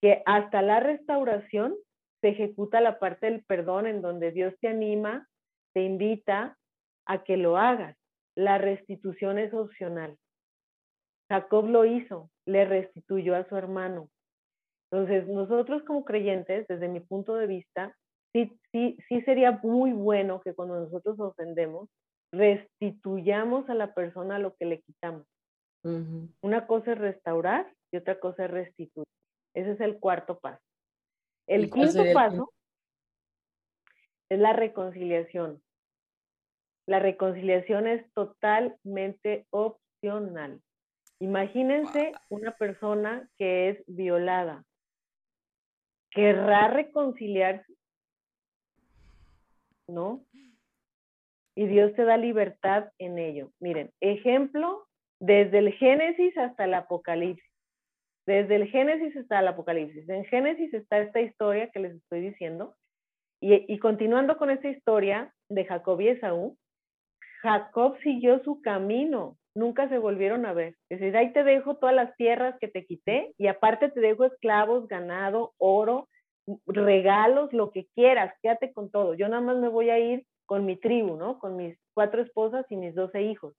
que hasta la restauración se ejecuta la parte del perdón en donde Dios te anima, te invita a que lo hagas. La restitución es opcional. Jacob lo hizo, le restituyó a su hermano. Entonces, nosotros como creyentes, desde mi punto de vista, sí, sí, sí sería muy bueno que cuando nosotros ofendemos, restituyamos a la persona lo que le quitamos. Una cosa es restaurar y otra cosa es restituir. Ese es el cuarto paso. El quinto paso es la reconciliación. La reconciliación es totalmente opcional. Imagínense una persona que es violada. ¿Querrá reconciliarse? ¿No? Y Dios te da libertad en ello. Miren, ejemplo, desde el Génesis hasta el Apocalipsis. Desde el Génesis hasta el Apocalipsis. En Génesis está esta historia que les estoy diciendo. Y, y continuando con esta historia de Jacob y Esaú, Jacob siguió su camino nunca se volvieron a ver. Es decir, ahí te dejo todas las tierras que te quité y aparte te dejo esclavos, ganado, oro, regalos, lo que quieras, quédate con todo. Yo nada más me voy a ir con mi tribu, ¿no? Con mis cuatro esposas y mis doce hijos.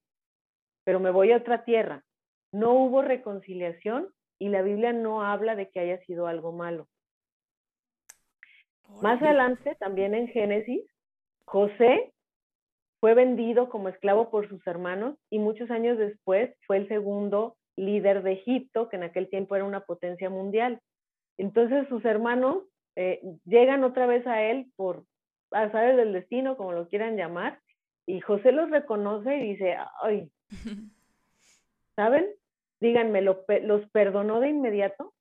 Pero me voy a otra tierra. No hubo reconciliación y la Biblia no habla de que haya sido algo malo. Más adelante, también en Génesis, José fue vendido como esclavo por sus hermanos y muchos años después fue el segundo líder de Egipto, que en aquel tiempo era una potencia mundial. Entonces sus hermanos eh, llegan otra vez a él por azares del destino, como lo quieran llamar, y José los reconoce y dice, ay, ¿saben? Díganme, ¿los perdonó de inmediato?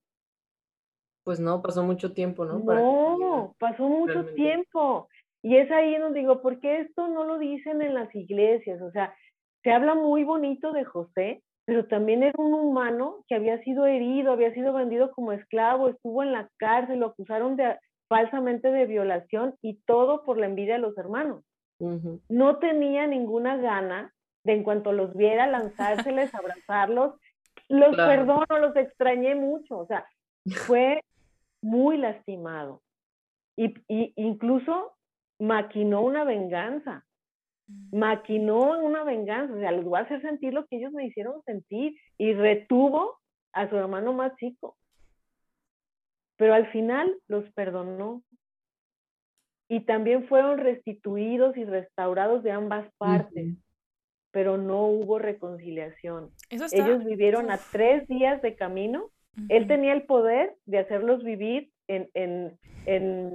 Pues no, pasó mucho tiempo, ¿no? no, pasó mucho tiempo. Y es ahí donde digo, ¿por qué esto no lo dicen en las iglesias? O sea, se habla muy bonito de José, pero también era un humano que había sido herido, había sido vendido como esclavo, estuvo en la cárcel, lo acusaron de, falsamente de violación y todo por la envidia de los hermanos. No tenía ninguna gana de en cuanto los viera lanzárseles, abrazarlos. Los perdono, los extrañé mucho, o sea, fue muy lastimado. Y, y incluso maquinó una venganza, mm. maquinó una venganza, o sea, les voy a hacer sentir lo que ellos me hicieron sentir y retuvo a su hermano más chico. Pero al final los perdonó. Y también fueron restituidos y restaurados de ambas partes, pero no hubo reconciliación. Ellos vivieron a tres días de camino. Él tenía el poder de hacerlos vivir en, en, en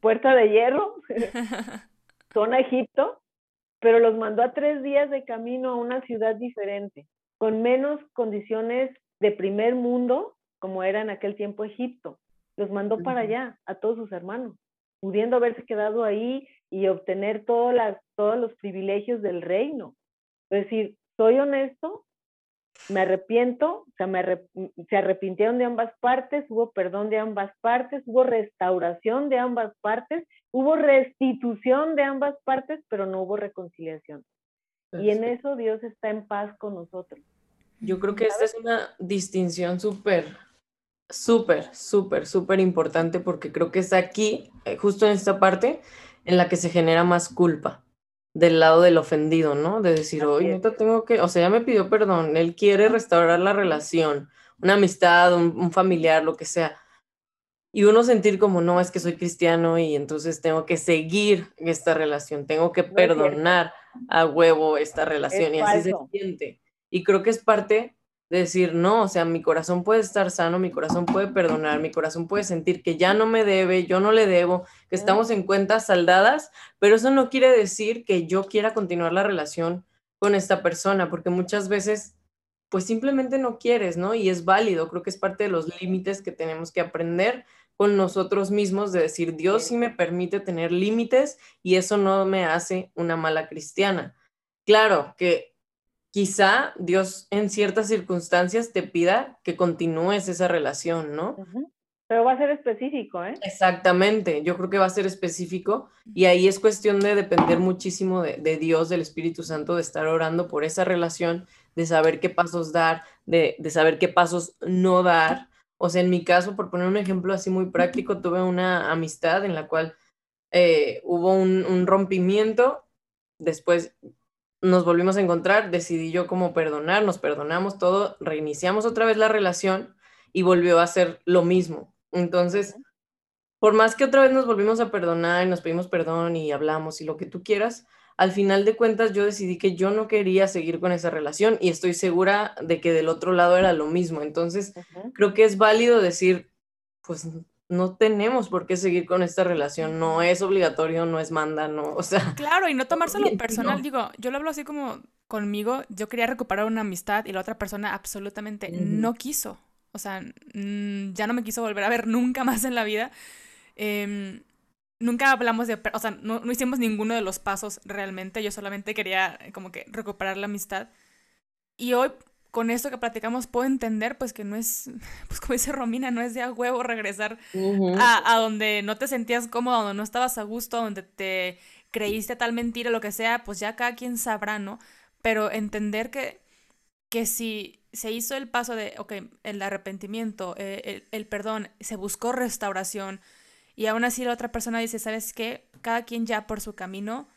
Puerta de Hierro, zona Egipto, pero los mandó a tres días de camino a una ciudad diferente, con menos condiciones de primer mundo, como era en aquel tiempo Egipto. los mandó para allá, a todos sus hermanos, pudiendo haberse quedado ahí y obtener todas las, todos los privilegios del reino. Es decir, soy honesto, me arrepiento, o sea, me se arrepintieron de ambas partes, hubo perdón de ambas partes, hubo restauración de ambas partes, hubo restitución de ambas partes, pero no hubo reconciliación. Y en eso Dios está en paz con nosotros. Yo creo que esta es una distinción súper, súper, súper, súper importante porque creo que está aquí, eh, justo en esta parte, en la que se genera más culpa del lado del ofendido, ¿no? De decir, oye, no tengo que, o sea, ya me pidió perdón, él quiere restaurar la relación, una amistad, un, familiar, lo que sea. Y uno sentir como, no, es que soy cristiano y entonces tengo que seguir esta relación, tengo que perdonar a huevo esta relación y así se siente. Y creo que es parte de decir, no, o sea, mi corazón puede estar sano, mi corazón puede perdonar, mi corazón puede sentir que ya no me debe, yo no le debo, que estamos en cuentas saldadas, pero eso no quiere decir que yo quiera continuar la relación con esta persona, porque muchas veces, pues simplemente no quieres, ¿no? Y es válido, creo que es parte de los límites que tenemos que aprender con nosotros mismos, de decir, Dios sí me permite tener límites y eso no me hace una mala cristiana. Claro que quizá Dios en ciertas circunstancias te pida que continúes esa relación, ¿no? Pero va a ser específico, ¿eh? Exactamente, yo creo que va a ser específico y ahí es cuestión de depender muchísimo de, Dios, del Espíritu Santo, de estar orando por esa relación, de saber qué pasos dar, de, saber qué pasos no dar. O sea, en mi caso, por poner un ejemplo así muy práctico, tuve una amistad en la cual eh, hubo un, un rompimiento, después nos volvimos a encontrar, decidí yo como perdonar, nos perdonamos todo, reiniciamos otra vez la relación y volvió a ser lo mismo. Entonces, por más que otra vez nos volvimos a perdonar y nos pedimos perdón y hablamos y lo que tú quieras, al final de cuentas yo decidí que yo no quería seguir con esa relación y estoy segura de que del otro lado era lo mismo. Entonces, creo que es válido decir, pues no tenemos por qué seguir con esta relación, no es obligatorio, no es manda, no, o sea. Claro, y no tomárselo personal, digo, yo lo hablo así como conmigo, yo quería recuperar una amistad y la otra persona absolutamente no quiso, o sea, ya no me quiso volver a ver nunca más en la vida. Em, nunca hablamos de, o sea, no, no hicimos ninguno de los pasos realmente, yo solamente quería como que recuperar la amistad. Y hoy con esto que platicamos puedo entender pues que no es, pues como dice Romina, no es de a huevo regresar a, a, donde no te sentías cómodo, donde no estabas a gusto, donde te creíste tal mentira, lo que sea, pues ya cada quien sabrá, ¿no? Pero entender que, que si se hizo el paso de, ok, el arrepentimiento, eh, el, el, perdón, se buscó restauración y aún así la otra persona dice, ¿sabes qué? Cada quien ya por su camino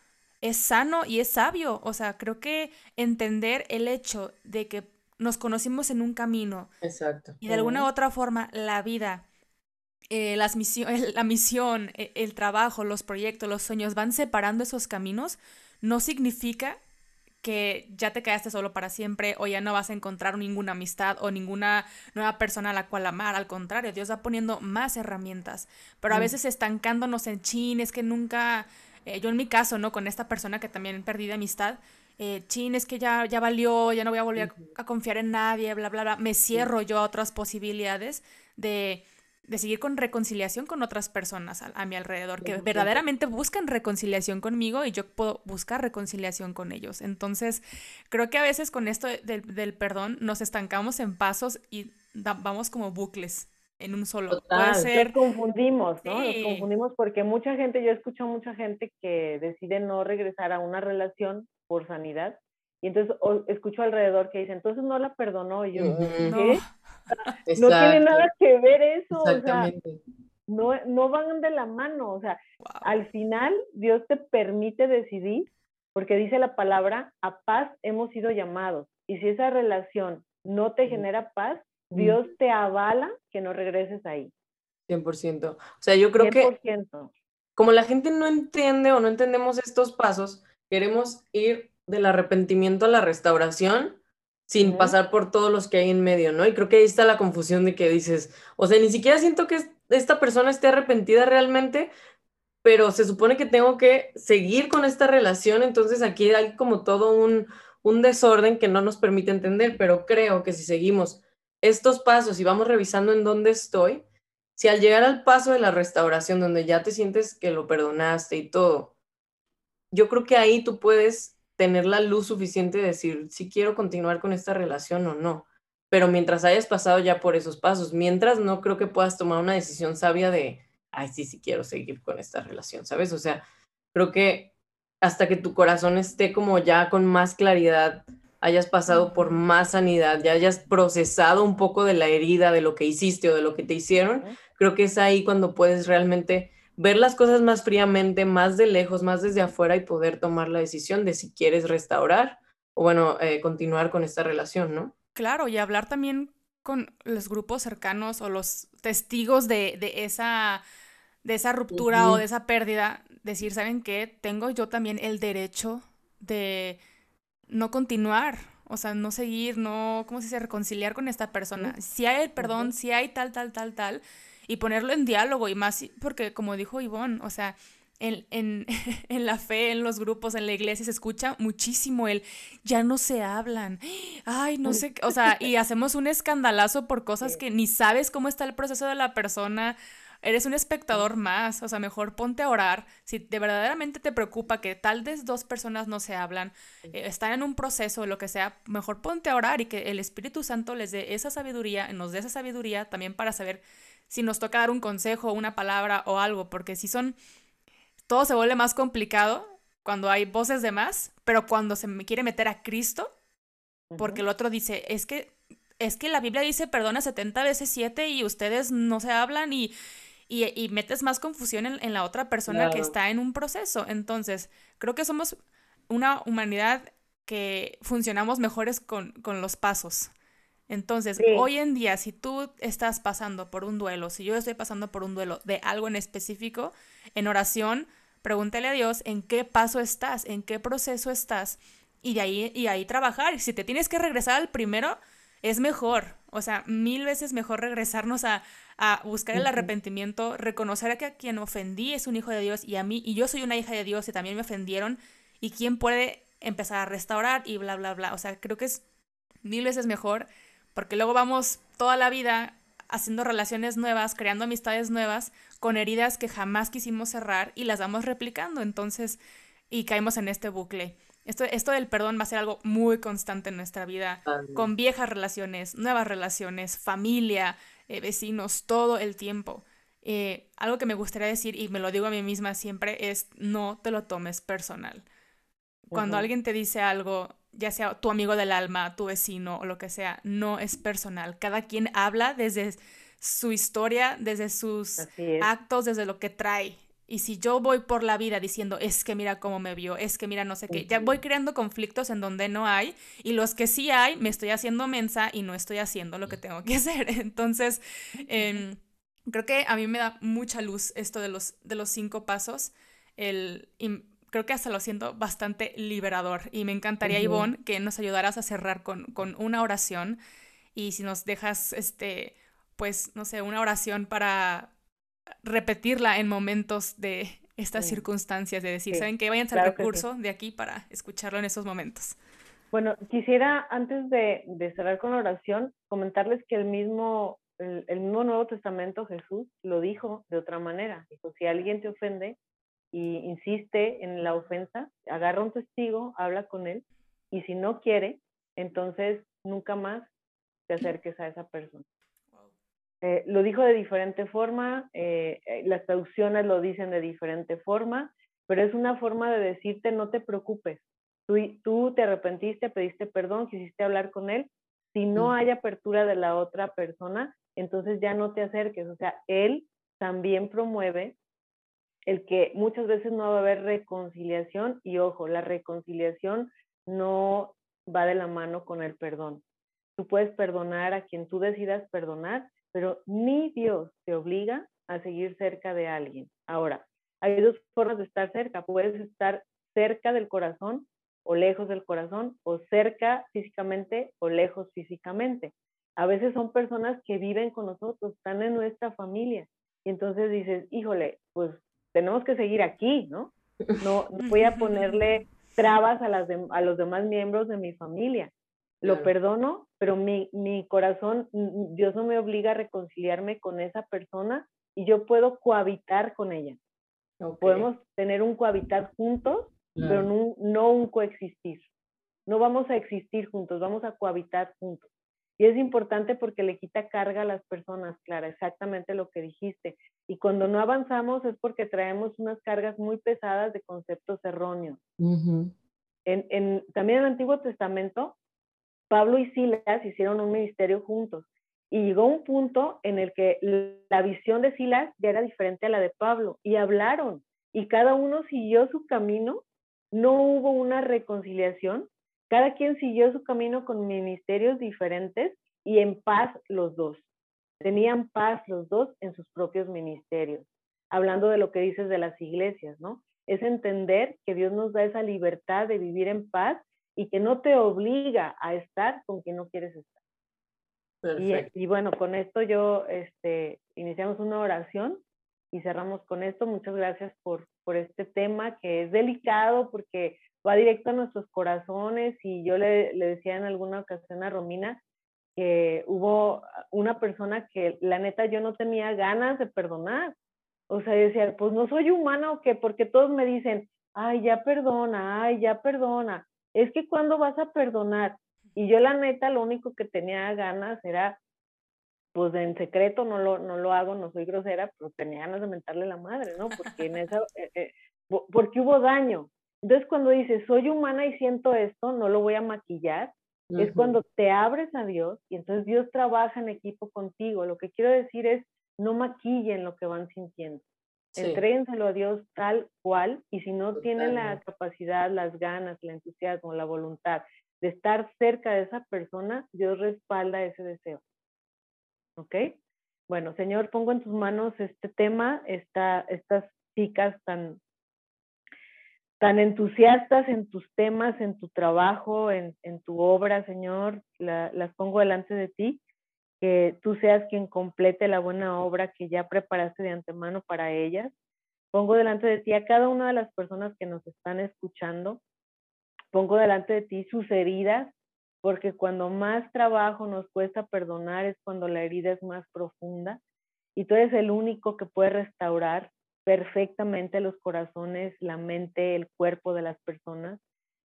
es sano y es sabio. O sea, creo que entender el hecho de que nos conocimos en un camino. Exacto. Y de alguna u otra forma, la vida, eh, las la misión, e, el trabajo, los proyectos, los sueños van separando esos caminos, no significa que ya te quedaste solo para siempre o ya no vas a encontrar ninguna amistad o ninguna nueva persona a la cual amar. Al contrario, Dios va poniendo más herramientas. Pero a mm. veces estancándonos en chin, es que nunca, eh, yo en mi caso, ¿no? Con esta persona que también perdí de amistad, eh, chin, es que ya, ya valió, ya no voy a volver a, confiar en nadie, bla, bla, bla. Me cierro yo a otras posibilidades de, de, seguir con reconciliación con otras personas a, mi alrededor, que verdaderamente buscan reconciliación conmigo y yo puedo buscar reconciliación con ellos. Entonces, creo que a veces con esto del perdón nos estancamos en pasos y vamos como bucles en un solo. Puede ser... Nos confundimos, ¿no? Nos confundimos porque mucha gente, yo escucho mucha gente que decide no regresar a una relación por sanidad. Y entonces escucho alrededor que dice, entonces no la perdonó. yo, ¿qué? No. tiene nada que ver eso. O sea, no, no van de la mano. O sea, al final Dios te permite decidir, porque dice la palabra, a paz hemos sido llamados. Y si esa relación no te genera paz, Dios te avala que no regreses ahí. 100%. O sea, yo creo 100%. que como la gente no entiende o no entendemos estos pasos, queremos ir del arrepentimiento a la restauración sin pasar por todos los que hay en medio, ¿no? Y creo que ahí está la confusión de que dices, o sea, ni siquiera siento que esta persona esté arrepentida realmente, pero se supone que tengo que seguir con esta relación, entonces aquí hay como todo un, un desorden que no nos permite entender, pero creo que si seguimos estos pasos y vamos revisando en dónde estoy, si al llegar al paso de la restauración, donde ya te sientes que lo perdonaste y todo, yo creo que ahí tú puedes tener la luz suficiente de decir si quiero continuar con esta relación o no. Pero mientras hayas pasado ya por esos pasos, mientras no creo que puedas tomar una decisión sabia de, ay, sí, sí quiero seguir con esta relación, ¿sabes? O sea, creo que hasta que tu corazón esté como ya con más claridad, hayas pasado por más sanidad, ya hayas procesado un poco de la herida, de lo que hiciste o de lo que te hicieron, creo que es ahí cuando puedes realmente ver las cosas más fríamente, más de lejos, más desde afuera y poder tomar la decisión de si quieres restaurar o bueno, eh, continuar con esta relación, ¿no? Claro, y hablar también con los grupos cercanos o los testigos de, de esa, de esa ruptura o de esa pérdida, decir, ¿saben qué? Tengo yo también el derecho de no continuar, o sea, no seguir, no, ¿cómo se dice? Reconciliar con esta persona. Si hay el perdón, si hay tal, tal, tal, tal, y ponerlo en diálogo y más, porque como dijo Ivonne, o sea, en, en, en, la fe, en los grupos, en la iglesia, se escucha muchísimo el ya no se hablan. Ay, no sé, o sea, y hacemos un escandalazo por cosas que ni sabes cómo está el proceso de la persona eres un espectador más, o sea, mejor ponte a orar. Si de verdaderamente te preocupa que tal vez dos personas no se hablan, eh, están en un proceso o lo que sea, mejor ponte a orar y que el Espíritu Santo les dé esa sabiduría, nos dé esa sabiduría también para saber si nos toca dar un consejo, una palabra o algo, porque si son, todo se vuelve más complicado cuando hay voces de más, pero cuando se me quiere meter a Cristo, porque el otro dice, es que es que la Biblia dice perdona 70 veces 7 y ustedes no se hablan y, y, metes más confusión en, la otra persona que está en un proceso. Entonces, creo que somos una humanidad que funcionamos mejores con, con los pasos. Entonces, hoy en día, si tú estás pasando por un duelo, si yo estoy pasando por un duelo de algo en específico, en oración, pregúntale a Dios en qué paso estás, en qué proceso estás, y de ahí, y ahí trabajar. Si te tienes que regresar al primero, es mejor. O sea, mil veces mejor regresarnos a, a buscar el arrepentimiento, reconocer que a quien ofendí es un hijo de Dios y a mí, y yo soy una hija de Dios y también me ofendieron, y quién puede empezar a restaurar y bla, bla, bla. O sea, creo que es mil veces mejor, porque luego vamos toda la vida haciendo relaciones nuevas, creando amistades nuevas, con heridas que jamás quisimos cerrar y las vamos replicando, entonces, y caemos en este bucle. Esto, esto del perdón va a ser algo muy constante en nuestra vida, con viejas relaciones, nuevas relaciones, familia, eh, vecinos, todo el tiempo. Eh, algo que me gustaría decir, y me lo digo a mí misma siempre, es no te lo tomes personal. Cuando alguien te dice algo, ya sea tu amigo del alma, tu vecino o lo que sea, no es personal. Cada quien habla desde su historia, desde sus actos, desde lo que trae. Y si yo voy por la vida diciendo, es que mira cómo me vio, es que mira no sé qué, ya voy creando conflictos en donde no hay y los que sí hay, me estoy haciendo mensa y no estoy haciendo lo que tengo que hacer. Entonces, em, creo que a mí me da mucha luz esto de los, de los cinco pasos. El, creo que hasta lo siento bastante liberador y me encantaría, Ivonne, que nos ayudaras a cerrar con, con una oración y si nos dejas, este, pues, no sé, una oración para repetirla en momentos de estas circunstancias, de decir, ¿saben qué? Vayan al recurso de aquí para escucharlo en esos momentos. Bueno, quisiera, antes de, cerrar con la oración, comentarles que el mismo, el, mismo Nuevo Testamento Jesús lo dijo de otra manera. Dijo, si alguien te ofende y insiste en la ofensa, agarra un testigo, habla con él, y si no quiere, entonces nunca más te acerques a esa persona. Eh, lo dijo de diferente forma, eh, eh, las traducciones lo dicen de diferente forma, pero es una forma de decirte no te preocupes. Tú, tú te arrepentiste, pediste perdón, quisiste hablar con él. Si no hay apertura de la otra persona, entonces ya no te acerques. O sea, él también promueve el que muchas veces no va a haber reconciliación y ojo, la reconciliación no va de la mano con el perdón. Tú puedes perdonar a quien tú decidas perdonar, pero ni Dios te obliga a seguir cerca de alguien. Ahora, hay dos formas de estar cerca. Puedes estar cerca del corazón o lejos del corazón, o cerca físicamente o lejos físicamente. A veces son personas que viven con nosotros, están en nuestra familia. Y entonces dices, híjole, pues tenemos que seguir aquí, ¿no? No, voy a ponerle trabas a, las a los demás miembros de mi familia. Lo perdono, pero mi, mi corazón, Dios no me obliga a reconciliarme con esa persona y yo puedo cohabitar con ella. Podemos tener un cohabitar juntos, pero no, no un coexistir. No vamos a existir juntos, vamos a cohabitar juntos. Y es importante porque le quita carga a las personas, Clara, exactamente lo que dijiste. Y cuando no avanzamos es porque traemos unas cargas muy pesadas de conceptos erróneos. en, en, también en el Antiguo Testamento, Pablo y Silas hicieron un ministerio juntos. Y llegó un punto en el que la visión de Silas ya era diferente a la de Pablo. Y hablaron. Y cada uno siguió su camino. No hubo una reconciliación, cada quien siguió su camino con ministerios diferentes y en paz los dos. Tenían paz los dos en sus propios ministerios. Hablando de lo que dices de las iglesias, ¿no? Es entender que Dios nos da esa libertad de vivir en paz y que no te obliga a estar con quien no quieres estar. Y, y, bueno, con esto yo este, iniciamos una oración y cerramos con esto. Muchas gracias por, por este tema que es delicado porque va directo a nuestros corazones y yo le, le decía en alguna ocasión a Romina que hubo una persona que la neta yo no tenía ganas de perdonar. O sea, decía, pues no soy humana o qué, porque todos me dicen, ay, ya perdona, ay, ya perdona. Es que cuando vas a perdonar, y yo la neta lo único que tenía ganas era, pues en secreto no lo, no lo hago, no soy grosera, pero tenía ganas de mentarle la madre, ¿no? Porque en esa, eh, eh, porque hubo daño. Entonces, cuando dices, soy humana y siento esto, no lo voy a maquillar, es cuando te abres a Dios y entonces Dios trabaja en equipo contigo. Lo que quiero decir es, no maquillen lo que van sintiendo. Sí. a Dios tal cual y si no tienen la capacidad, las ganas, el entusiasmo, la voluntad de estar cerca de esa persona, Dios respalda ese deseo. ¿Ok? Bueno, Señor, pongo en tus manos este tema, esta, estas chicas tan tan entusiastas en tus temas, en tu trabajo, en, tu obra, Señor, las pongo delante de ti, que tú seas quien complete la buena obra que ya preparaste de antemano para ellas. Pongo delante de ti a cada una de las personas que nos están escuchando. Pongo delante de ti sus heridas, porque cuando más trabajo nos cuesta perdonar es cuando la herida es más profunda. Y tú eres el único que puede restaurar perfectamente los corazones, la mente, el cuerpo de las personas.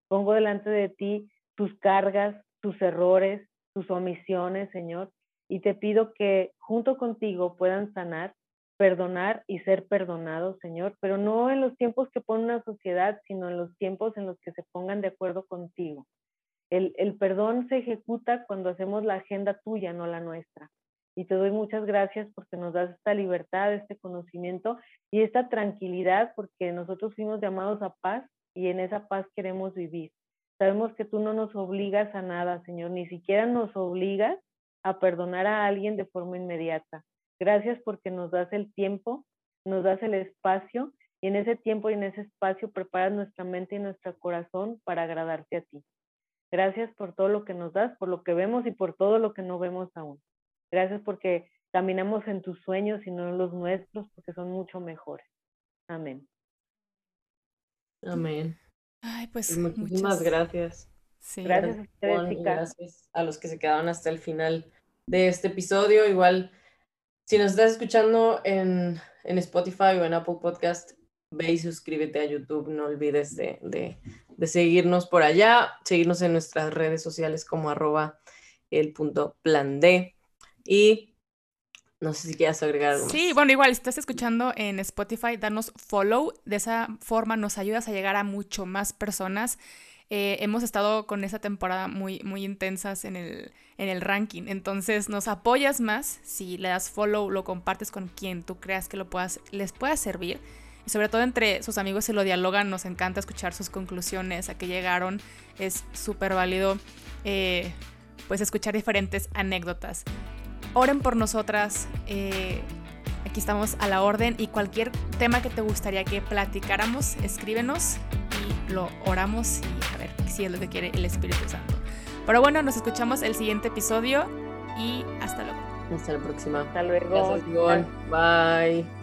Pongo delante de ti tus cargas, tus errores, tus omisiones, Señor, y te pido que junto contigo puedan sanar, perdonar y ser perdonados, Señor, pero no en los tiempos que pone una sociedad, sino en los tiempos en los que se pongan de acuerdo contigo. El, el perdón se ejecuta cuando hacemos la agenda tuya, no la nuestra y te doy muchas gracias porque nos das esta libertad, este conocimiento y esta tranquilidad porque nosotros fuimos llamados a paz y en esa paz queremos vivir. Sabemos que tú no nos obligas a nada, Señor, ni siquiera nos obligas a perdonar a alguien de forma inmediata. Gracias porque nos das el tiempo, nos das el espacio y en ese tiempo y en ese espacio preparas nuestra mente y nuestro corazón para agradarte a ti. Gracias por todo lo que nos das, por lo que vemos y por todo lo que no vemos aún. Gracias porque caminamos en tus sueños y no en los nuestros, porque son mucho mejores. Amén. Amén. Ay, pues, pues muchísimas gracias. Gracias a ustedes, Gracias a los que se quedaron hasta el final de este episodio. Igual, si nos estás escuchando en, en Spotify o en Apple Podcast, ve y suscríbete a YouTube. No olvides de, de, de seguirnos por allá, seguirnos en nuestras redes sociales como arroba el punto plan D. Y no sé si quieras agregar algo. Sí, bueno, igual, si estás escuchando en Spotify, danos follow. De esa forma nos ayudas a llegar a mucho más personas. Eh, hemos estado con esa temporada muy, muy intensas en el, en el ranking. Entonces nos apoyas más si le das follow, lo compartes con quien tú creas que lo puedas, les pueda servir. Y sobre todo entre sus amigos se lo dialogan, nos encanta escuchar sus conclusiones, a qué llegaron. Es súper válido eh, pues escuchar diferentes anécdotas. Oren por nosotras. Eh, aquí estamos a la orden y cualquier tema que te gustaría que platicáramos, escríbenos lo oramos y a ver si es lo que quiere el Espíritu Santo. Pero bueno, nos escuchamos el siguiente episodio y hasta luego. Hasta la próxima. Hasta luego. Gracias, Bye.